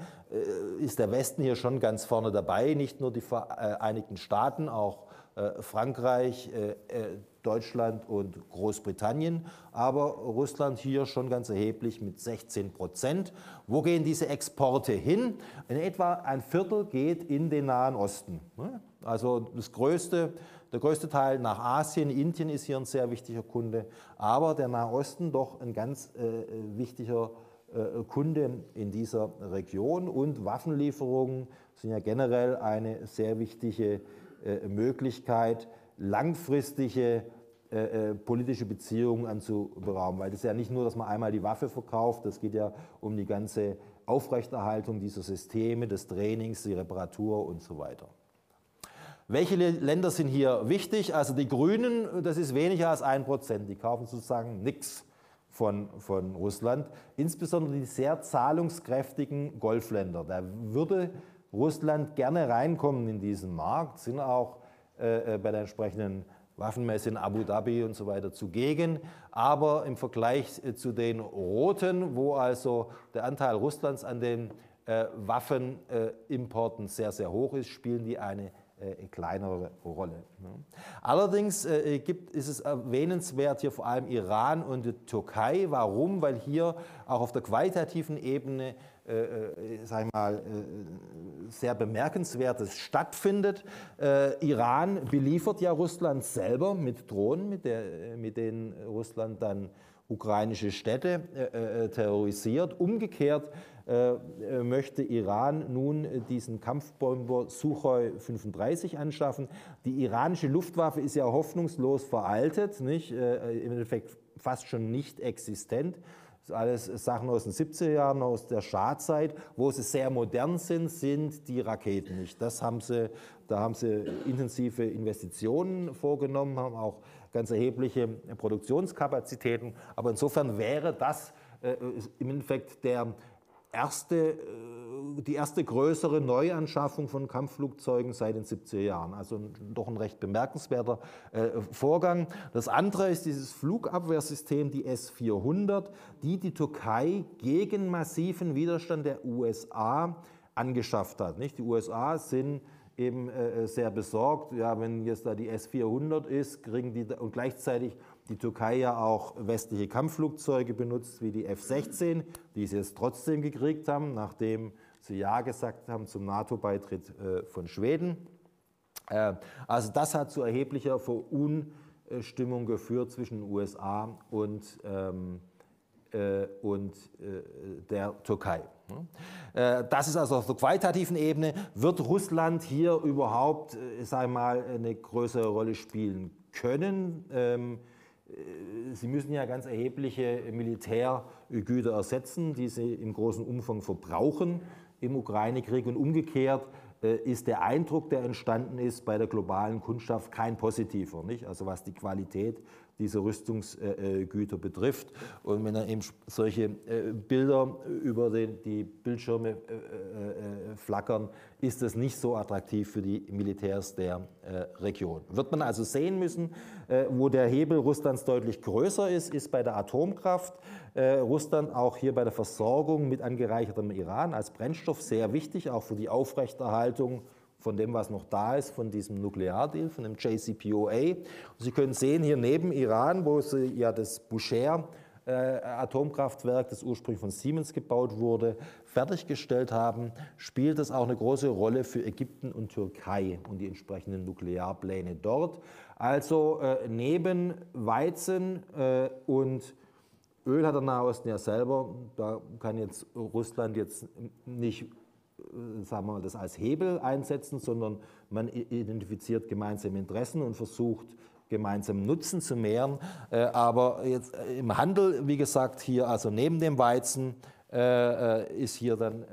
ist der Westen hier schon ganz vorne dabei, nicht nur die Vereinigten Staaten, auch äh, Frankreich, äh, äh, Deutschland und Großbritannien, aber Russland hier schon ganz erheblich mit 16 Prozent. Wo gehen diese Exporte hin? In etwa ein Viertel geht in den Nahen Osten. Ne? Also das größte, der größte Teil nach Asien, Indien ist hier ein sehr wichtiger Kunde, aber der Nahe Osten doch ein ganz äh, wichtiger äh, Kunde in dieser Region und Waffenlieferungen sind ja generell eine sehr wichtige äh, Möglichkeit, langfristige äh, äh, politische Beziehungen anzuberauben. Weil das ist ja nicht nur, dass man einmal die Waffe verkauft, das geht ja um die ganze Aufrechterhaltung dieser Systeme, des Trainings, die Reparatur und so weiter. Welche Länder sind hier wichtig? Also die Grünen, das ist weniger als ein Prozent, die kaufen sozusagen nichts von, von Russland. Insbesondere die sehr zahlungskräftigen Golfländer. Da würde Russland gerne reinkommen in diesen Markt, sind auch äh, äh bei der entsprechenden Waffenmesse in Abu Dhabi und so weiter zugegen. Aber im Vergleich äh, zu den Roten, wo also der Anteil Russlands an den äh, Waffenimporten äh, sehr, sehr hoch ist, spielen die eine äh, kleinere Rolle. Ne? Allerdings äh, gibt, ist es erwähnenswert hier vor allem Iran und die Türkei. Warum? Weil hier auch auf der qualitativen Ebene äh, äh, sag ich mal, äh, sehr bemerkenswertes stattfindet. Äh, Iran beliefert ja Russland selber mit Drohnen, mit, der, mit denen Russland dann ukrainische Städte äh, terrorisiert. Umgekehrt äh, möchte Iran nun diesen Kampfbomber Sukhoi 35 anschaffen. Die iranische Luftwaffe ist ja hoffnungslos veraltet, nicht? Äh, im Endeffekt fast schon nicht existent. Das sind alles Sachen aus den 70er Jahren, aus der Schah-Zeit. Wo sie sehr modern sind, sind die Raketen nicht. Das haben sie, da haben sie intensive Investitionen vorgenommen, haben auch ganz erhebliche Produktionskapazitäten. Aber insofern wäre das äh, im Endeffekt der erste, äh, die erste größere Neuanschaffung von Kampfflugzeugen seit den 70er Jahren. Also doch ein recht bemerkenswerter äh, Vorgang. Das andere ist dieses Flugabwehrsystem, die S-400, die die Türkei gegen massiven Widerstand der USA angeschafft hat. Nicht? Die USA sind eben äh, sehr besorgt, ja, wenn jetzt da die S-400 ist, kriegen die und gleichzeitig die Türkei ja auch westliche Kampfflugzeuge benutzt, wie die F-16, die sie jetzt trotzdem gekriegt haben, nachdem sie Ja gesagt haben zum NATO-Beitritt äh, von Schweden. Äh, also das hat zu erheblicher Verunstimmung geführt zwischen den USA und, ähm, äh, und der Türkei. Das ist also auf der qualitativen Ebene. Wird Russland hier überhaupt, sag mal, eine größere Rolle spielen können? Ähm, äh, sie müssen ja ganz erhebliche Militärgüter ersetzen, die Sie im großen Umfang verbrauchen im Ukraine-Krieg. Und umgekehrt äh, ist der Eindruck, der entstanden ist bei der globalen Kundschaft, kein positiver. Nicht? Also was die Qualität dieser Rüstungsgüter betrifft. Und wenn er eben solche äh, Bilder über die Bildschirme äh, äh, flackern, ist das nicht so attraktiv für die Militärs der Region. Wird man also sehen müssen, wo der Hebel Russlands deutlich größer ist, ist bei der Atomkraft. Russland auch hier bei der Versorgung mit angereichertem Iran als Brennstoff sehr wichtig, auch für die Aufrechterhaltung von dem, was noch da ist, von diesem Nukleardeal, von dem JCPOA. Und Sie können sehen, hier neben Iran, wo Sie ja das Bushehr äh, Atomkraftwerk, das ursprünglich von Siemens gebaut wurde, fertiggestellt haben, spielt das auch eine große Rolle für Ägypten und Türkei und die entsprechenden Nuklearpläne dort. Also äh, neben Weizen äh, und Öl hat der Nahe Osten ja selber, da kann jetzt Russland jetzt nicht sagen wir mal, das als Hebel einsetzen, sondern man identifiziert gemeinsame Interessen und versucht, gemeinsamen Nutzen zu mehren. Äh, aber jetzt äh, im Handel, wie gesagt, hier also neben dem Weizen ist hier dann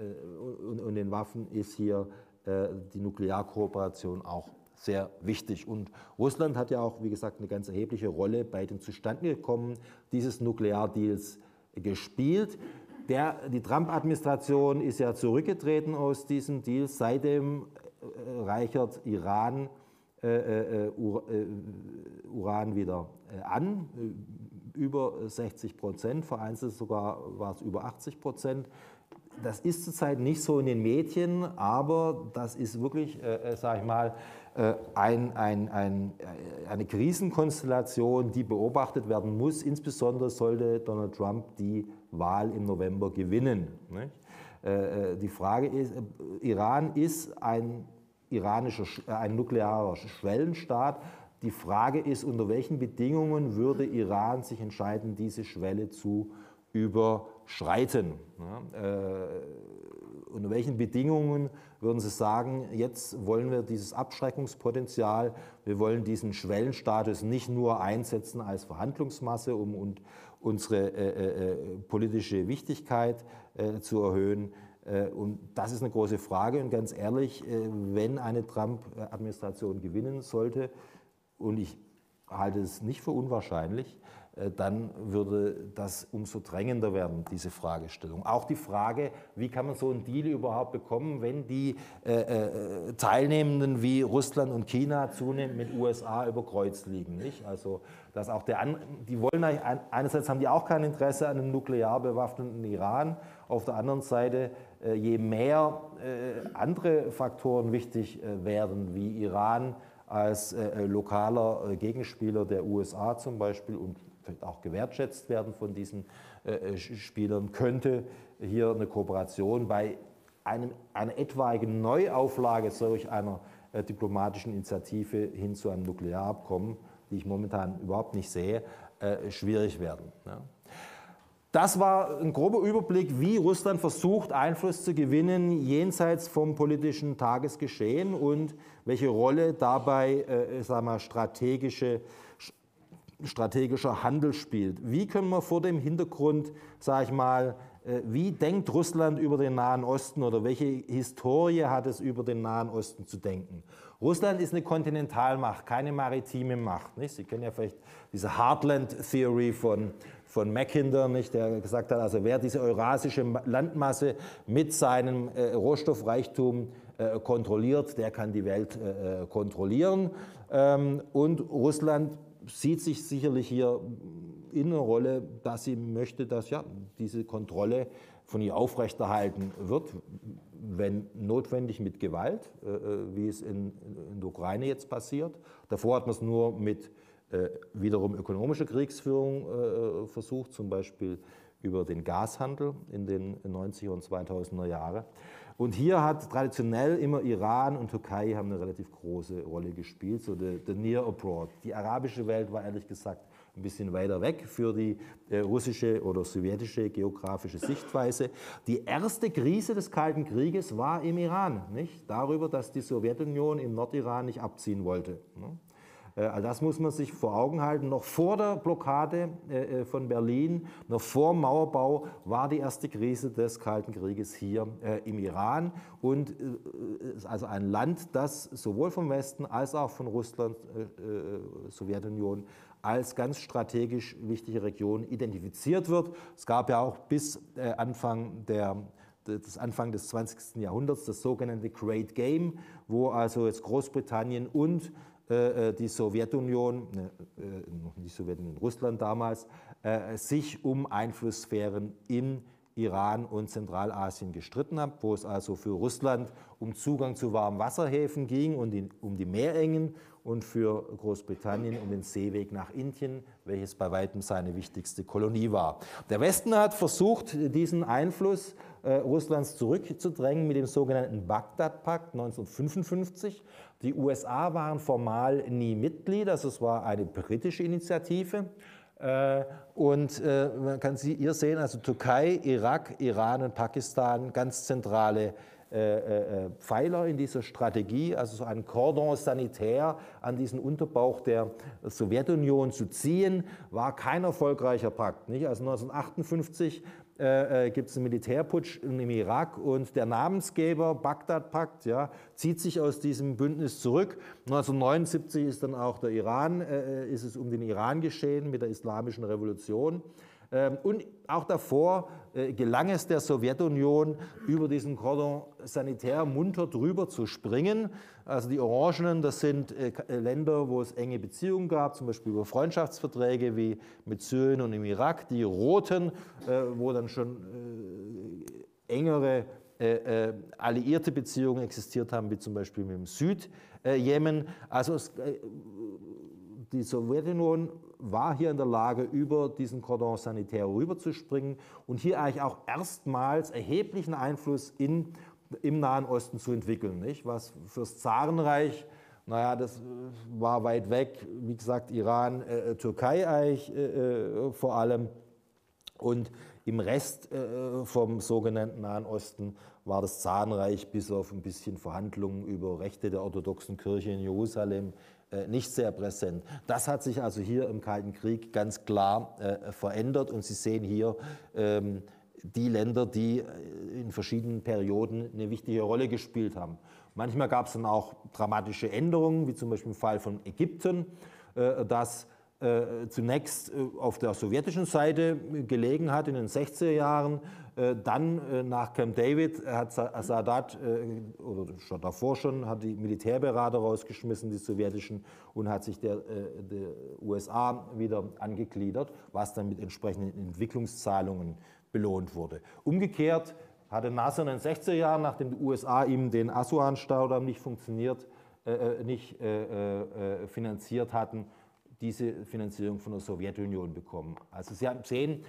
und den Waffen ist hier die Nuklearkooperation auch sehr wichtig. Und Russland hat ja auch, wie gesagt, eine ganz erhebliche Rolle bei dem Zustandekommen dieses Nukleardeals gespielt. Der, die Trump-Administration ist ja zurückgetreten aus diesem Deal. Seitdem äh, reichert Iran äh, äh, äh, äh Uran wieder an, über 60 Prozent, vereinzelt sogar war es über 80 Prozent. Das ist zurzeit nicht so in den Medien, aber das ist wirklich, äh, sage ich mal, ein, ein, ein, eine Krisenkonstellation, die beobachtet werden muss. Insbesondere sollte Donald Trump die Wahl im November gewinnen. Äh, äh, die Frage ist, äh, Iran ist ein, iranischer, ein nuklearer Schwellenstaat. Die Frage ist, unter welchen Bedingungen würde Iran sich entscheiden, diese Schwelle zu überschreiten. unter welchen Bedingungen würden Sie sagen, jetzt wollen wir dieses Abschreckungspotenzial, wir wollen diesen Schwellenstatus nicht nur einsetzen als Verhandlungsmasse, um und unsere äh, äh, politische Wichtigkeit äh, zu erhöhen. Äh, und das ist eine große Frage. Und ganz ehrlich, äh, wenn eine Trump-Administration gewinnen sollte, und ich halte es nicht für unwahrscheinlich, äh, dann würde das umso drängender werden, diese Fragestellung. Auch die Frage, wie kann man so einen Deal überhaupt bekommen, wenn die äh, äh, Teilnehmenden wie Russland und China zunehmend mit USA über Kreuz liegen. Nicht? Also, dass auch der An die wollen einerseits haben die auch kein Interesse an einem nuklear bewaffneten Iran, auf der anderen Seite, äh, je mehr äh, andere Faktoren wichtig äh, werden, wie Iran als lokaler Gegenspieler der USA zum Beispiel und auch gewertschätzt werden von diesen äh, äh, Spielern, könnte hier eine Kooperation bei einem, einer etwaigen Neuauflage solch einer äh, diplomatischen Initiative hin zu einem Nuklearabkommen, die ich momentan überhaupt nicht sehe, schwierig werden. Das war ein grober Überblick, wie Russland versucht, Einfluss zu gewinnen jenseits vom politischen Tagesgeschehen und welche Rolle dabei äh, sagen wir, strategische strategischer Handel spielt. Wie können wir vor dem Hintergrund, sage ich mal, äh, wie denkt Russland über den Nahen Osten oder welche Historie hat es über den Nahen Osten zu denken? Russland ist eine Kontinentalmacht, keine maritime Macht. Nicht? Sie kennen ja vielleicht diese Heartland Theory von, von Mackinder, nicht? der gesagt hat, also wer diese eurasische Landmasse mit seinem äh, Rohstoffreichtum äh, kontrolliert, der kann die Welt äh, äh kontrollieren. Ähm, und Russland sieht sich sicherlich hier in einer Rolle, dass sie möchte, dass ja, diese Kontrolle von ihr aufrechterhalten wird, wenn notwendig mit Gewalt, äh, äh, wie es in, in, der Ukraine jetzt passiert. Davor hat man es nur mit äh, wiederum ökonomischer Kriegsführung äh, versucht, zum Beispiel über den Gashandel in den 90er und 2000er Jahren. Und hier hat traditionell immer Iran und Türkei haben eine relativ große Rolle gespielt, so der Near Abroad. Die arabische Welt war ehrlich gesagt ein bisschen weiter weg für die äh, russische oder sowjetische geografische Sichtweise. Die erste Krise des Kalten Krieges war im Iran, nicht? darüber, dass die Sowjetunion im Nordiran nicht abziehen wollte. Ne? Äh, also das muss man sich vor Augen halten. Noch vor der Blockade äh, äh, von Berlin, noch vor dem Mauerbau war die erste Krise des Kalten Krieges hier im Iran und also ein Land, das sowohl vom Westen als auch von Russland, Sowjetunion als ganz strategisch wichtige Region identifiziert wird. Es gab ja auch bis Anfang der das Anfang des 20. Jahrhunderts das sogenannte Great Game, wo also jetzt Großbritannien und die Sowjetunion, ne, äh, noch nicht Sowjetunion, Russland damals, sich um Einflusssphären in Iran und Zentralasien gestritten haben, wo es also für Russland um Zugang zu Warmwasserhäfen ging und um die Meerengen und für Großbritannien um den Seeweg nach Indien, welches bei weitem seine wichtigste Kolonie war. Der Westen hat versucht, diesen Einfluss äh, Russlands zurückzudrängen mit dem sogenannten Bagdad-Pakt 1955. Die USA waren formal nie Mitglied, also es war eine britische Initiative. Äh, und äh, man kann sie hier sehen, also Türkei, Irak, Iran und Pakistan, ganz zentrale Pfeiler in dieser Strategie, also so ein Cordon sanitär an diesen Unterbauch der Sowjetunion zu ziehen, war kein erfolgreicher Pakt. Nicht? Also 1958 äh, äh gibt es einen Militärputsch im Irak und der Namensgeber, Bagdad-Pakt, ja, zieht sich aus diesem Bündnis zurück. 1979 ist dann auch der Iran, äh, äh, ist es um den Iran geschehen mit der Islamischen Revolution. Ähm, und auch davor äh, gelang es der Sowjetunion, über diesen Cordon sanitär munter drüber zu springen. Also die Orangenen, das sind äh, Länder, wo es enge Beziehungen gab, zum Beispiel über Freundschaftsverträge wie mit Syrien und im Irak. Die Roten, äh, wo dann schon engere alliierte Beziehungen existiert haben, wie zum Beispiel mit dem Südjemen. Also es, die Sowjetunion war hier in der Lage, über diesen Cordon sanitär rüberzuspringen und hier eigentlich auch erstmals erheblichen Einfluss in, im Nahen Osten zu entwickeln. Nicht? Was fürs Zarenreich, naja, das äh, war weit weg, wie gesagt, Iran, äh, äh, Türkei eigentlich äh, äh, vor allem. Und Im Rest äh, vom sogenannten Nahen Osten war das Zahnreich bis auf ein bisschen Verhandlungen über Rechte der orthodoxen Kirche in Jerusalem nicht sehr präsent. Das hat sich also hier im Kalten Krieg ganz klar äh, verändert und Sie sehen hier ähm, die Länder, die äh, in verschiedenen Perioden eine wichtige Rolle gespielt haben. Manchmal gab es dann auch dramatische Änderungen, wie zum Beispiel im Fall von Ägypten, das zunächst auf der sowjetischen Seite gelegen hat in den 60er Jahren, äh, dann äh, nach Camp David hat Sadat, äh, oder schon davor schon, hat die Militärberater rausgeschmissen, die sowjetischen, und hat sich der, der USA wieder angegliedert, was dann mit entsprechenden Entwicklungszahlungen belohnt wurde. Umgekehrt hatte Nasser in den 60er Jahren, nachdem die USA ihm den Assuan-Staudamm nicht funktioniert, äh, nicht äh, äh, finanziert hatten, diese Finanzierung von der Sowjetunion bekommen. Also Sie sehen,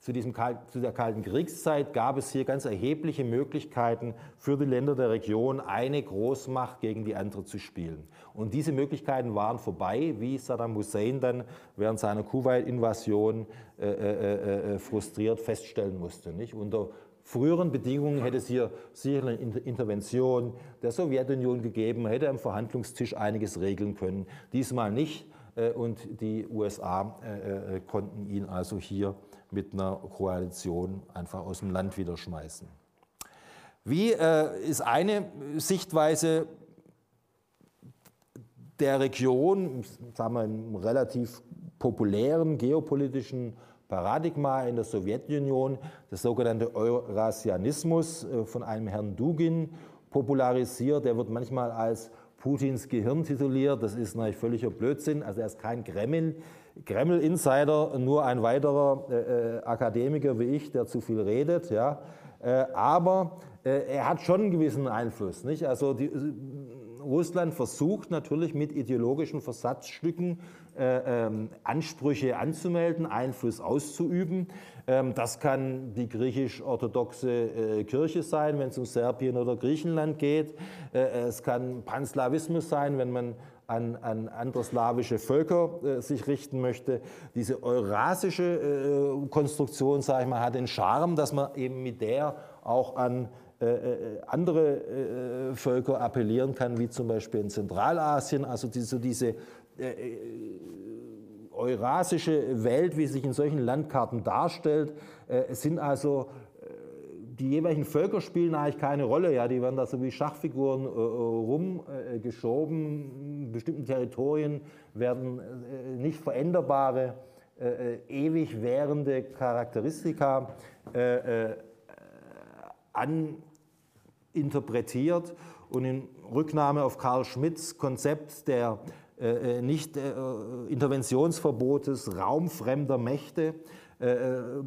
zu, diesem, zu der Kalten Kriegszeit gab es hier ganz erhebliche Möglichkeiten für die Länder der Region, eine Großmacht gegen die andere zu spielen. Und diese Möglichkeiten waren vorbei, wie Saddam Hussein dann während seiner Kuwait-Invasion äh, äh, äh, frustriert feststellen musste. Nicht? Unter früheren Bedingungen hätte es hier sicher eine Intervention der Sowjetunion gegeben, hätte am Verhandlungstisch einiges regeln können. Diesmal nicht. Äh, und die USA äh, äh, konnten ihn also hier mit einer Koalition einfach aus dem Land wieder schmeißen. Wie äh, ist eine Sichtweise der Region, sagen wir im relativ populären geopolitischen Paradigma in der Sowjetunion, der sogenannte Eurasianismus äh, von einem Herrn Dugin popularisiert. Der wird manchmal als Putins Gehirn tituliert. Das ist natürlich völliger Blödsinn. Also er ist kein Kreml. Kreml-Insider, nur ein weiterer äh, äh, Akademiker wie ich, der zu viel redet. Ja. Äh, aber äh, er hat schon einen gewissen Einfluss. Nicht? Also die, äh, Russland versucht natürlich mit ideologischen Versatzstücken äh, ähm, Ansprüche anzumelden, Einfluss auszuüben. Ähm, das kann die griechisch-orthodoxe Kirche sein, wenn es um Serbien oder Griechenland geht. es kann Panslawismus sein, wenn man an, an andere slawische Völker äh, sich richten möchte. Diese eurasische äh, Konstruktion, sage ich mal, hat den Charme, dass man eben mit der auch an äh, äh andere äh, Völker appellieren kann, wie zum Beispiel in Zentralasien. Also diese, diese äh, eurasische Welt, wie sich in solchen Landkarten darstellt, sind also die jeweiligen Völker spielen eigentlich keine Rolle. Ja, die werden da so wie Schachfiguren äh, äh rumgeschoben. Äh, Bestimmten Territorien werden äh, nicht veränderbare, äh, äh ewig währende Charakteristika aninterpretiert. Und in Rücknahme auf Karl Schmidts Konzept der Nicht-Interventionsverbotes raumfremder Mächte äh, äh,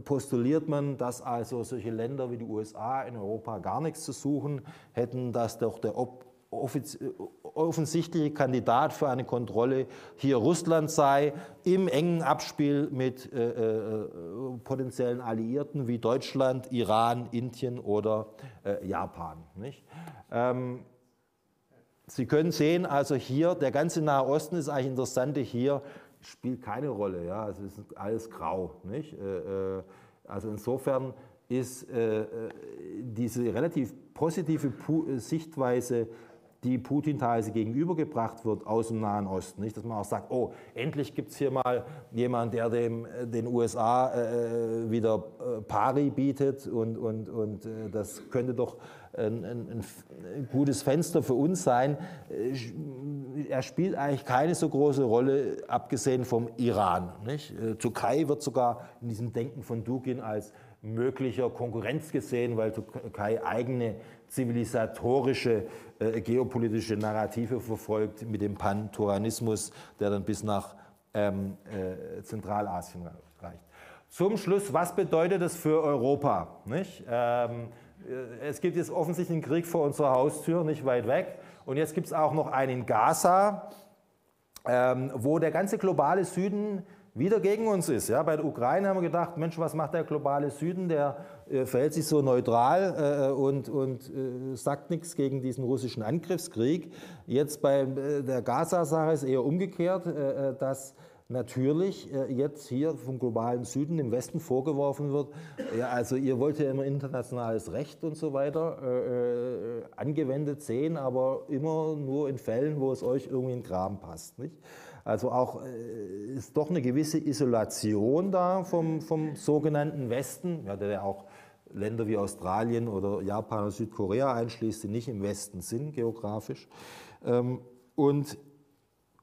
postuliert man, dass also solche Länder wie die USA in Europa gar nichts zu suchen hätten, dass doch der offensichtliche Kandidat für eine Kontrolle hier Russland sei, im engen Abspiel mit äh, äh, potenziellen Alliierten wie Deutschland, Iran, Indien oder äh, Japan. Ähm, Sie können sehen, also hier, der ganze Nahe Osten ist eigentlich interessant hier, spielt keine Rolle. Ja? Es ist alles grau. Nicht? Äh, äh, also insofern ist äh, diese relativ positive Sichtweise, die Putin teilweise gegenübergebracht wird aus dem Nahen Osten. Nicht, dass man auch sagt, oh, endlich gibt es hier mal jemanden, der dem, den USA wieder Pari bietet und, und, und das könnte doch ein, ein, ein, gutes Fenster für uns sein. Äh, er spielt eigentlich keine so große Rolle, abgesehen vom Iran. Nicht? Äh, Türkei wird sogar in diesem Denken von Dugin als möglicher Konkurrenz gesehen, weil Türkei eigene zivilisatorische äh, geopolitische Narrative verfolgt mit dem Pan-Toranismus, der dann bis nach ähm, äh, Zentralasien reicht. Zum Schluss, was bedeutet das für Europa? Nicht? Ähm, äh, es gibt jetzt offensichtlich einen Krieg vor unserer Haustür, nicht weit weg. Und jetzt gibt es auch noch einen in Gaza, ähm, wo der ganze globale Süden wieder gegen uns ist. Ja, bei der Ukraine haben wir gedacht, Mensch, was macht der globale Süden? Der äh, verhält sich so neutral äh, und, und äh, sagt nichts gegen diesen russischen Angriffskrieg. Jetzt bei äh, der Gaza-Sache ist eher umgekehrt, äh, dass natürlich äh, jetzt hier vom globalen Süden dem Westen vorgeworfen wird, ja, also ihr wollt ja immer internationales Recht und so weiter äh, äh, angewendet sehen, aber immer nur in Fällen, wo es euch irgendwie in den Graben passt. Nicht? Also auch äh, ist doch eine gewisse Isolation da vom, vom sogenannten Westen, ja, der ja auch Länder wie Australien oder Japan oder Südkorea einschließt, die nicht im Westen sind geografisch. Ähm, und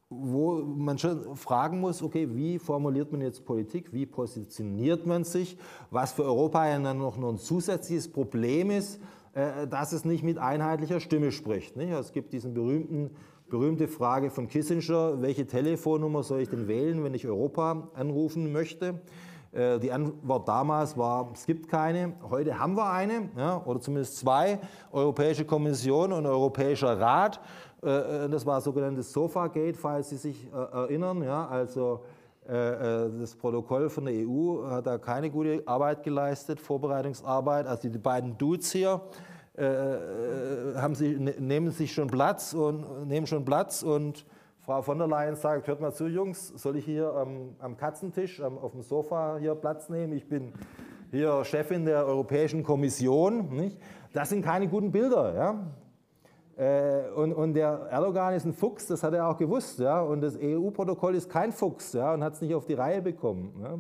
wo man schon fragen muss, okay, wie formuliert man jetzt Politik, wie positioniert man sich, was für Europa ja dann noch ein zusätzliches Problem ist, äh, dass es nicht mit einheitlicher Stimme spricht. Nicht? Es gibt diesen berühmten, berühmte Frage von Kissinger, welche Telefonnummer soll ich denn wählen, wenn ich Europa anrufen möchte? Äh, die Antwort damals war, es gibt keine. Heute haben wir eine, ja, oder zumindest zwei, Europäische Kommission und Europäischer Rat. Äh, äh, das war sogenanntes Sofa-Gate, falls Sie sich erinnern. Ja, also das Protokoll von der EU hat da keine gute Arbeit geleistet, Vorbereitungsarbeit. Also die beiden Dudes hier haben sie, ne, nehmen sich schon Platz und nehmen schon Platz und Frau von der Leyen sagt, hört mal zu, Jungs, soll ich hier ähm, am Katzentisch, ähm, auf dem Sofa hier Platz nehmen? Ich bin hier Chefin der Europäischen Kommission. Nicht? Das sind keine guten Bilder. Ja? Äh, und, und, der Erdogan ist ein Fuchs, das hat er auch gewusst. Ja? Und das EU-Protokoll ist kein Fuchs ja? und hat es nicht auf die Reihe bekommen. Ja?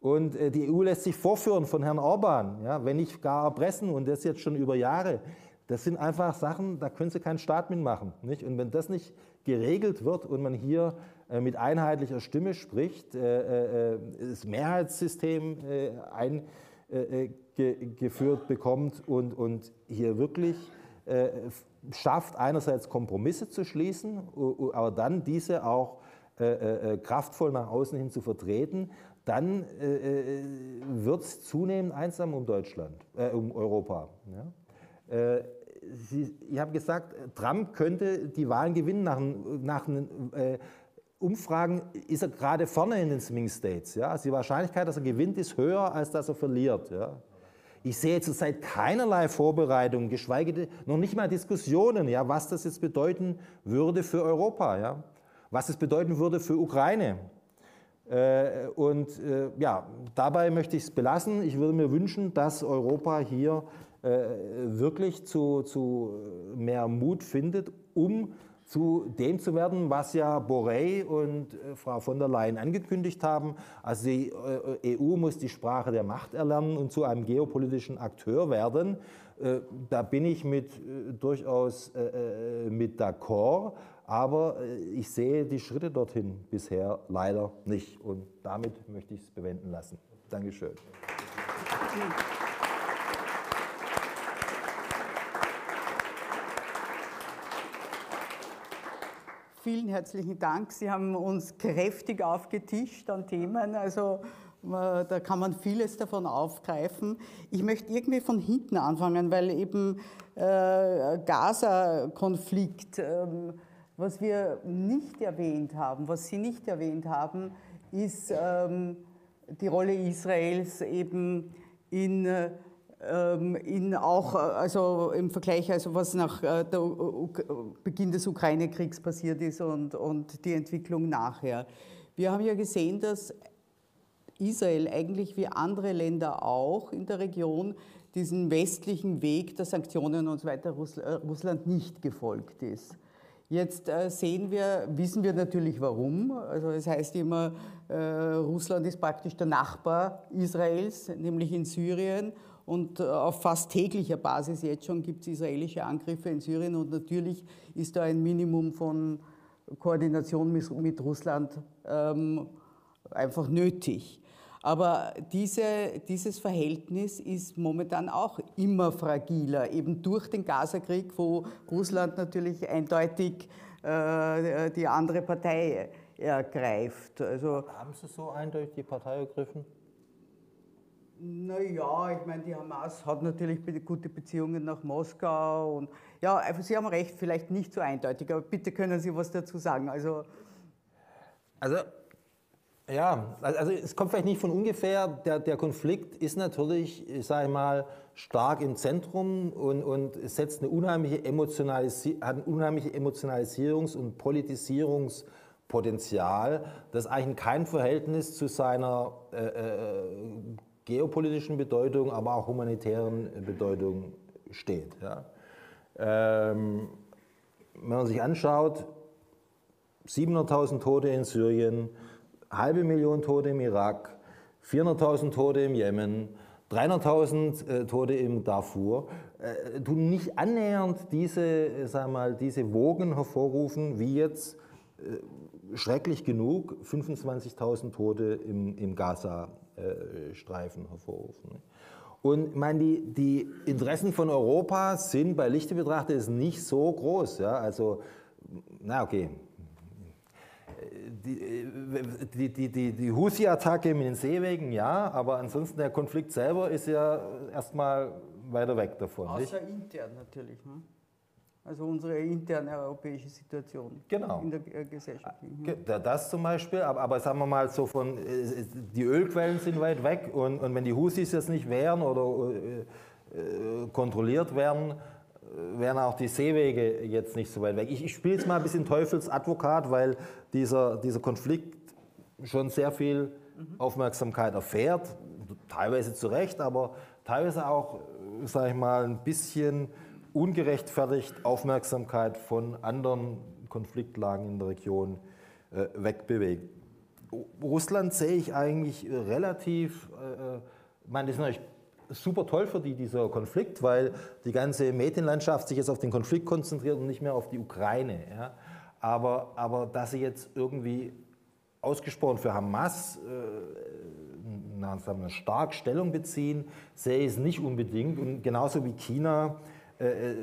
Und äh, die EU lässt sich vorführen von Herrn Orban, ja? wenn nicht gar erpressen und das jetzt schon über Jahre. Das sind einfach Sachen, da können Sie keinen Staat mitmachen. Nicht? Und wenn das nicht geregelt wird und man hier äh, mit einheitlicher Stimme spricht, äh, äh, das Mehrheitssystem eingeführt bekommt und, und hier wirklich schafft, einerseits Kompromisse zu schließen, aber dann diese auch kraftvoll nach außen hin zu vertreten, dann wird es zunehmend einsam um Deutschland, äh, um Europa. Ja? Sie, ich habe gesagt, Trump könnte die Wahlen gewinnen. Nach, nach äh, Umfragen ist er gerade vorne in den Swing States. Ja? Also die Wahrscheinlichkeit, dass er gewinnt, ist höher, als dass er verliert. Ja? Ich sehe zurzeit keinerlei Vorbereitung, geschweige denn noch nicht mal Diskussionen, ja, was das jetzt bedeuten würde für Europa, ja? was es bedeuten würde für Ukraine. Äh, und äh, ja, dabei möchte ich es belassen. Ich würde mir wünschen, dass Europa hier wirklich zu, zu mehr Mut findet, um zu dem zu werden, was ja Borrell und äh, Frau von der Leyen angekündigt haben. Also die äh, EU muss die Sprache der Macht erlernen und zu einem geopolitischen Akteur werden. Da bin ich mit, durchaus mit d'accord, aber ich sehe die Schritte dorthin bisher leider nicht. Und damit möchte ich es bewenden lassen. Dankeschön. Applaus Vielen herzlichen Dank. Sie haben uns kräftig aufgetischt an Themen. Also äh, da kann man vieles davon aufgreifen. Ich möchte irgendwie von hinten anfangen, weil eben äh, Gaza-Konflikt, äh, was wir nicht erwähnt haben, was Sie nicht erwähnt haben, ist ähm, die Rolle Israels eben in äh, ähm, in auch, äh, also im Vergleich, also was nach äh, der Beginn des Ukraine-Kriegs passiert ist und, und die Entwicklung nachher. Wir haben ja gesehen, dass Israel eigentlich wie andere Länder auch in der Region diesen westlichen Weg der Sanktionen und so weiter äh, Russland nicht gefolgt ist. Jetzt sehen wir, wissen wir natürlich warum. Also es heißt immer, Russland ist praktisch der Nachbar Israels, nämlich in Syrien. Und äh, auf fast täglicher Basis jetzt schon gibt es israelische Angriffe in Syrien und natürlich ist da ein Minimum von Koordination mit, Russland ähm, einfach nötig. Aber diese, dieses Verhältnis ist momentan auch immer fragiler, eben durch den Gazakrieg, wo Russland natürlich eindeutig äh, die andere Partei ergreift. Also, Haben Sie so eindeutig die Partei ergriffen? Naja, ich meine, die Hamas hat natürlich gute Beziehungen nach Moskau und ja, Sie haben recht, vielleicht nicht so eindeutig, aber bitte können Sie was dazu sagen. Also, also ja, also es kommt vielleicht nicht von ungefähr. Der, der Konflikt ist natürlich, sage ich mal, stark im Zentrum und, und setzt eine unheimliche Emotionalisi hat ein unheimliche Emotionalisierungs- und Politisierungs- Potenzial, das eigentlich in kein Verhältnis zu seiner äh, äh, geopolitischen Bedeutung, aber auch humanitären Bedeutung steht. Ja. Ähm, wenn man sich anschaut, 700.000 Tote in Syrien, halbe Million Tote im Irak, 400.000 Tote im Jemen, 300.000 äh, Tote im Darfur, äh, tun nicht annähernd diese, äh, sag mal, diese Wogen hervorrufen, wie jetzt äh, schrecklich genug 25.000 Tote im, im Gaza-Streifen äh, hervorrufen. Und ich meine, die, die Interessen von Europa sind bei Lichte betrachtet nicht so groß. Ja? Also, na okay, die, die, die, die Husi-Attacke mit den Seewegen, ja, aber ansonsten der Konflikt selber ist ja erstmal weiter weg davon. Außer nicht? intern natürlich. Ne? Also unsere interne europäische Situation genau. in der äh, Gesellschaft. Das zum Beispiel, aber, aber, sagen wir mal so von, äh, die Ölquellen sind weit weg und, und wenn die Husis jetzt nicht wären oder äh, äh kontrolliert werden, wären auch die Seewege jetzt nicht so weit weg. Ich, ich spiele jetzt mal ein bisschen Teufelsadvokat, weil dieser, dieser Konflikt schon sehr viel Aufmerksamkeit erfährt, teilweise zu Recht, aber teilweise auch, sage ich mal, ein bisschen ungerechtfertigt Aufmerksamkeit von anderen Konfliktlagen in der Region äh, wegbewegt. Russland sehe ich eigentlich relativ, äh, äh ich meine, das ist natürlich super toll für die, dieser Konflikt, weil die ganze Medienlandschaft sich jetzt auf den Konflikt konzentriert und nicht mehr auf die Ukraine. Ja. Aber, aber dass sie jetzt irgendwie ausgesprochen für Hamas äh, eine stark Stellung beziehen, sehe ich es nicht unbedingt. Und genauso wie China äh, äh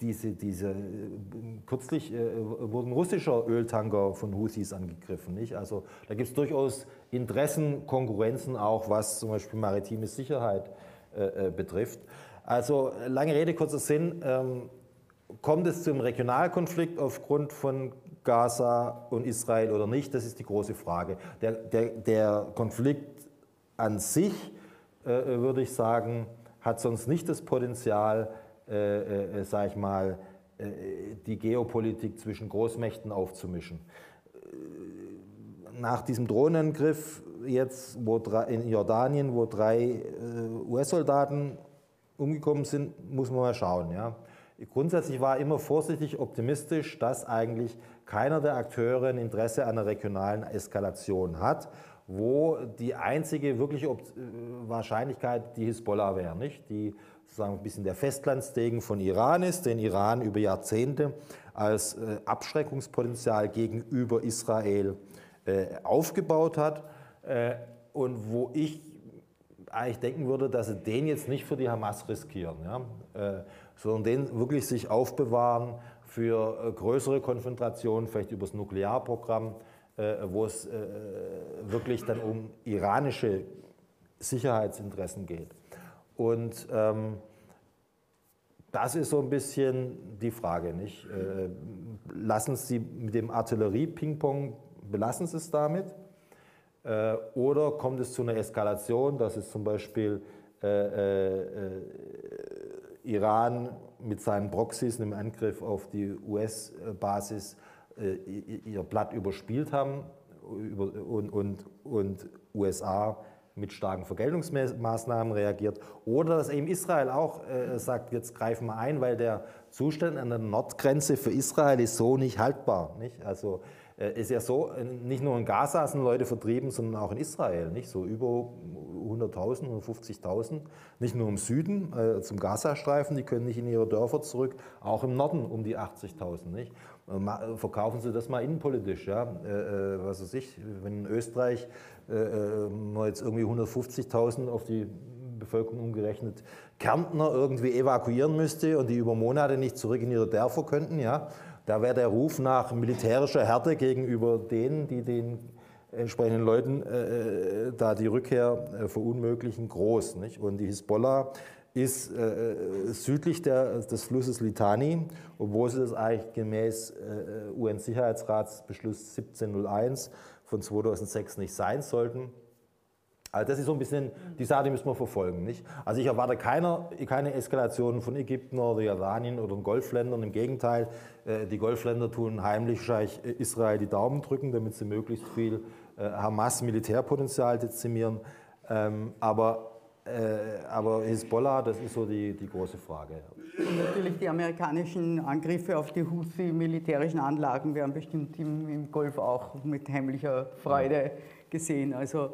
diese, diese, kürzlich äh, wurde ein russischer Öltanker von Husis angegriffen. Nicht? Also da gibt es durchaus Interessen, Konkurrenzen auch, was zum Beispiel maritime Sicherheit äh, äh, betrifft. Also lange Rede, kurzer Sinn. Ähm, kommt es zum Regionalkonflikt aufgrund von Gaza und Israel oder nicht? Das ist die große Frage. Der, der, der Konflikt an sich, äh, würde ich sagen, hat sonst nicht das Potenzial, äh, äh, sage ich mal, äh, die Geopolitik zwischen Großmächten aufzumischen. Nach diesem Drohnenangriff jetzt wo drei, in Jordanien, wo drei äh, US-Soldaten umgekommen sind, muss man mal schauen. Ja. Grundsätzlich war immer vorsichtig optimistisch, dass eigentlich keiner der Akteure ein Interesse an einer regionalen Eskalation hat, wo die einzige wirkliche äh, Wahrscheinlichkeit die Hisbollah wäre, nicht? die sozusagen ein bisschen der Festlandsdegen von Iran ist, den Iran über Jahrzehnte als äh, Abschreckungspotenzial gegenüber Israel äh, aufgebaut hat. Äh, und wo ich eigentlich denken würde, dass sie den jetzt nicht für die Hamas riskieren, ja? Sondern den wirklich sich aufbewahren für größere Konfrontationen, vielleicht über das Nuklearprogramm, wo es wirklich dann um iranische Sicherheitsinteressen geht. Und ähm, das ist so ein bisschen die Frage, nicht? Äh, lassen Sie mit dem Artillerie-Ping-Pong, belassen Sie es damit? Äh, oder kommt es zu einer Eskalation, dass es zum Beispiel äh, äh, äh Iran mit seinen Proxys im Angriff auf die US-Basis äh, ihr Blatt überspielt haben und, und, und USA mit starken Vergeltungsmaßnahmen reagiert. Oder dass eben Israel auch äh, sagt, jetzt greifen wir ein, weil der Zustand an der Nordgrenze für Israel ist so nicht haltbar. Nicht? Also ist ja so, äh, nicht nur in Gaza sind Leute vertrieben, sondern auch in Israel, nicht? So über 100.000, 150.000, nicht nur im Süden äh, zum Gazastreifen, die können nicht in ihre Dörfer zurück, auch im Norden um die 80.000, nicht? Äh, verkaufen Sie das mal innenpolitisch, ja? Äh, was weiß ich, wenn in Österreich äh, jetzt irgendwie 150.000 auf die Bevölkerung umgerechnet Kärntner irgendwie evakuieren müsste und die über Monate nicht zurück in ihre Dörfer könnten, ja? Da wäre der Ruf nach militärischer Härte gegenüber denen, die den entsprechenden Leuten äh, äh, da die Rückkehr äh, verunmöglichen, groß. Nicht? Und die Hisbollah ist äh, äh südlich der, des Flusses Litani, obwohl sie das eigentlich gemäß äh, UN-Sicherheitsratsbeschluss 1701 von 2006 nicht sein sollten. Also das ist so ein bisschen, die Sache die müssen wir verfolgen. Nicht? Also ich erwarte keiner, keine Eskalation von Ägypten oder Jordanien oder den Golfländern. Im Gegenteil, äh, die Golfländer tun heimlich wahrscheinlich Israel die Daumen drücken, damit sie möglichst viel äh, Hamas-Militärpotenzial dezimieren. Ähm, aber, äh, aber Hezbollah, das ist so die, die große Frage. Und natürlich die amerikanischen Angriffe auf die Houthi-militärischen Anlagen werden bestimmt im, im Golf auch mit heimlicher Freude gesehen. Also äh,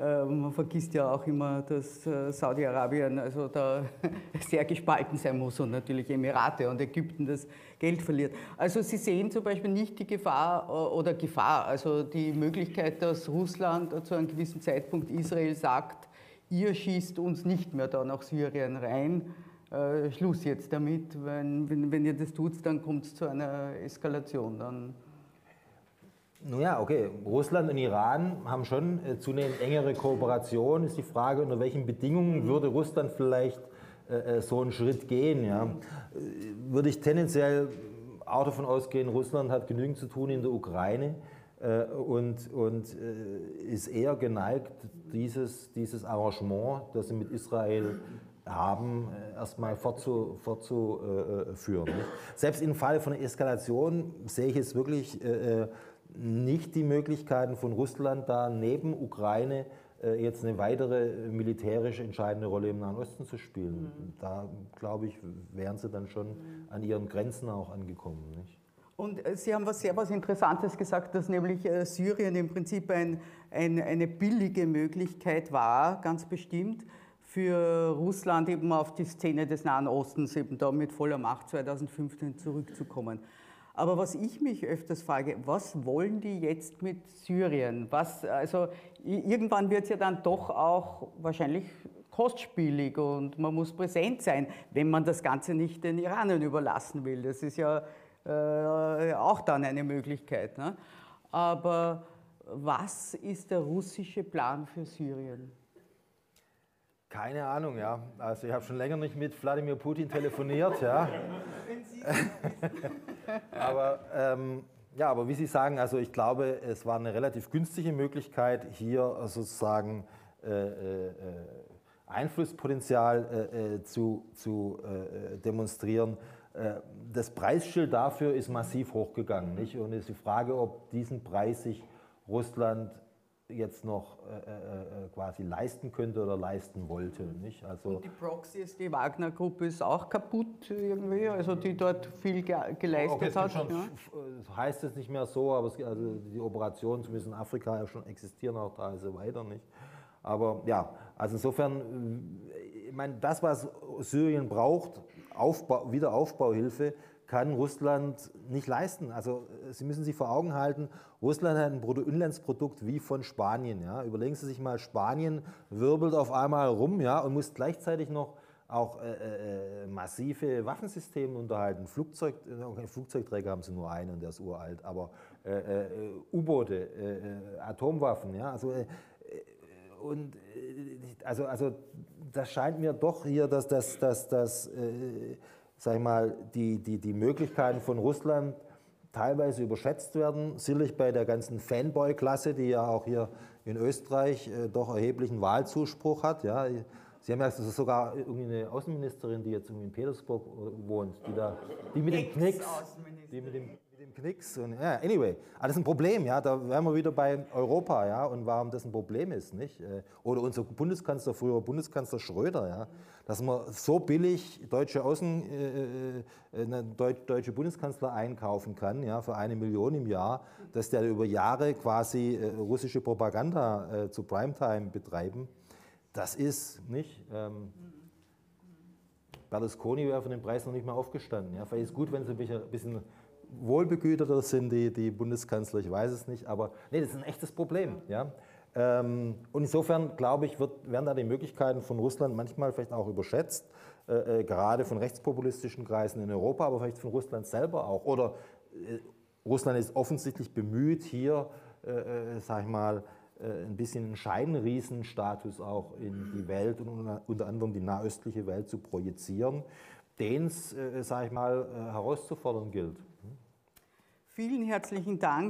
man vergisst ja auch immer, dass äh, Saudi-Arabien also da sehr gespalten sein muss und natürlich Emirate und Ägypten das Geld verliert. Also Sie sehen zum Beispiel nicht die Gefahr äh, oder Gefahr, also die Möglichkeit, dass Russland zu einem gewissen Zeitpunkt Israel sagt, ihr schießt uns nicht mehr da nach Syrien rein. Schluss jetzt damit. Wenn, wenn, wenn ihr das tut, dann kommt es zu einer Eskalation. Dann nun ja, okay. Russland und Iran haben schon äh, zunehmend engere Kooperation. Ist die Frage, unter welchen Bedingungen würde Russland vielleicht äh, äh so einen Schritt gehen? Ja? Äh, würde ich tendenziell auch davon ausgehen, Russland hat genügend zu tun in der Ukraine äh, und, und äh, ist eher geneigt, dieses, dieses Arrangement, das sie mit Israel haben, erstmal fortzuführen. Fortzu, Selbst im Falle von Eskalation sehe ich es wirklich nicht die Möglichkeiten von Russland, da neben Ukraine äh, jetzt eine weitere militärisch entscheidende Rolle im Nahen Osten zu spielen. Mhm. Da, glaube ich, wären sie dann schon an ihren Grenzen auch angekommen. Nicht? Und äh, Sie haben was sehr was Interessantes gesagt, dass nämlich äh, Syrien im Prinzip ein, ein, eine billige Möglichkeit war, ganz bestimmt, für Russland eben auf die Szene des Nahen Ostens eben da mit voller Macht 2015 zurückzukommen. Aber was ich mich öfters frage, was wollen die jetzt mit Syrien? Was, also irgendwann wird es ja dann doch auch wahrscheinlich kostspielig und man muss präsent sein, wenn man das Ganze nicht den Iranern überlassen will. Das ist ja äh, auch dann eine Möglichkeit. Ne? Aber was ist der russische Plan für Syrien? Keine Ahnung, ja. Also ich habe schon länger nicht mit Wladimir Putin telefoniert, ja. aber ähm, ja, aber wie Sie sagen, also ich glaube, es war eine relativ günstige Möglichkeit, hier sozusagen äh, äh, Einflusspotenzial äh, äh zu, zu äh, demonstrieren. Äh, das Preisschild dafür ist massiv hochgegangen, nicht? Und es ist die Frage, ob diesen Preis sich Russland jetzt noch äh, äh, äh, quasi leisten könnte oder leisten wollte. Nicht? Also Und die Proxys, die Wagner-Gruppe ist auch kaputt irgendwie, also die dort viel ge geleistet hat. Schon, ja? Heißt es nicht mehr so, aber es, also die Operationen zumindest in Afrika ja schon existieren auch da also weiter nicht. Aber ja, also insofern, äh, ich meine, das, was Syrien braucht, Aufbau, Wiederaufbauhilfe, kann Russland nicht leisten. Also äh, Sie müssen sich vor Augen halten, Russland hat ein Bruttoinlandsprodukt wie von Spanien. Ja. Überlegen Sie sich mal, Spanien wirbelt auf einmal rum ja, und muss gleichzeitig noch auch äh, äh, massive Waffensysteme unterhalten. Flugzeug, okay, Flugzeugträger haben sie nur einen, der ist uralt, aber äh, äh U-Boote, äh, Atomwaffen, ja, also und also, also das scheint mir doch hier, dass das, dass, dass, sag ich mal, die, die, die Möglichkeiten von Russland teilweise überschätzt werden. Sicherlich bei der ganzen Fanboy-Klasse, die ja auch hier in Österreich äh, doch erheblichen Wahlzuspruch hat. Ja. Sie haben ja sogar irgendwie eine Außenministerin, die jetzt irgendwie in Petersburg äh, wohnt, die, da, die mit dem Knicks, die mit dem Knicks. Und, ja, anyway, aber das ist ein Problem, ja, da wären wir wieder bei Europa, ja, und warum das ein Problem ist, nicht? Äh, oder unser Bundeskanzler, früher Bundeskanzler Schröder, ja, dass man so billig deutsche Außen, äh, äh, deutsche Bundeskanzler einkaufen kann, ja, für eine Million im Jahr, dass der über Jahre quasi äh, russische Propaganda äh, zu Primetime betreiben, das ist nicht. Ähm, Berlusconi wäre von dem Preis noch nicht mal aufgestanden. Ja. Vielleicht ist es gut, wenn sie ein bisschen wohlbegüterter sind die, die Bundeskanzler, ich weiß es nicht, aber nee, das ist ein echtes Problem. Ja? Ähm, und insofern, glaube ich, wird, werden da die Möglichkeiten von Russland manchmal vielleicht auch überschätzt, äh, äh, gerade von rechtspopulistischen Kreisen in Europa, aber vielleicht von Russland selber auch. Oder äh, Russland ist offensichtlich bemüht, hier, äh, äh sag ich mal, äh, ein bisschen einen Scheinriesenstatus auch in die Welt und unter anderem die nahöstliche Welt zu projizieren, den es, sage ich mal, herauszufordern gilt. Vielen herzlichen Dank.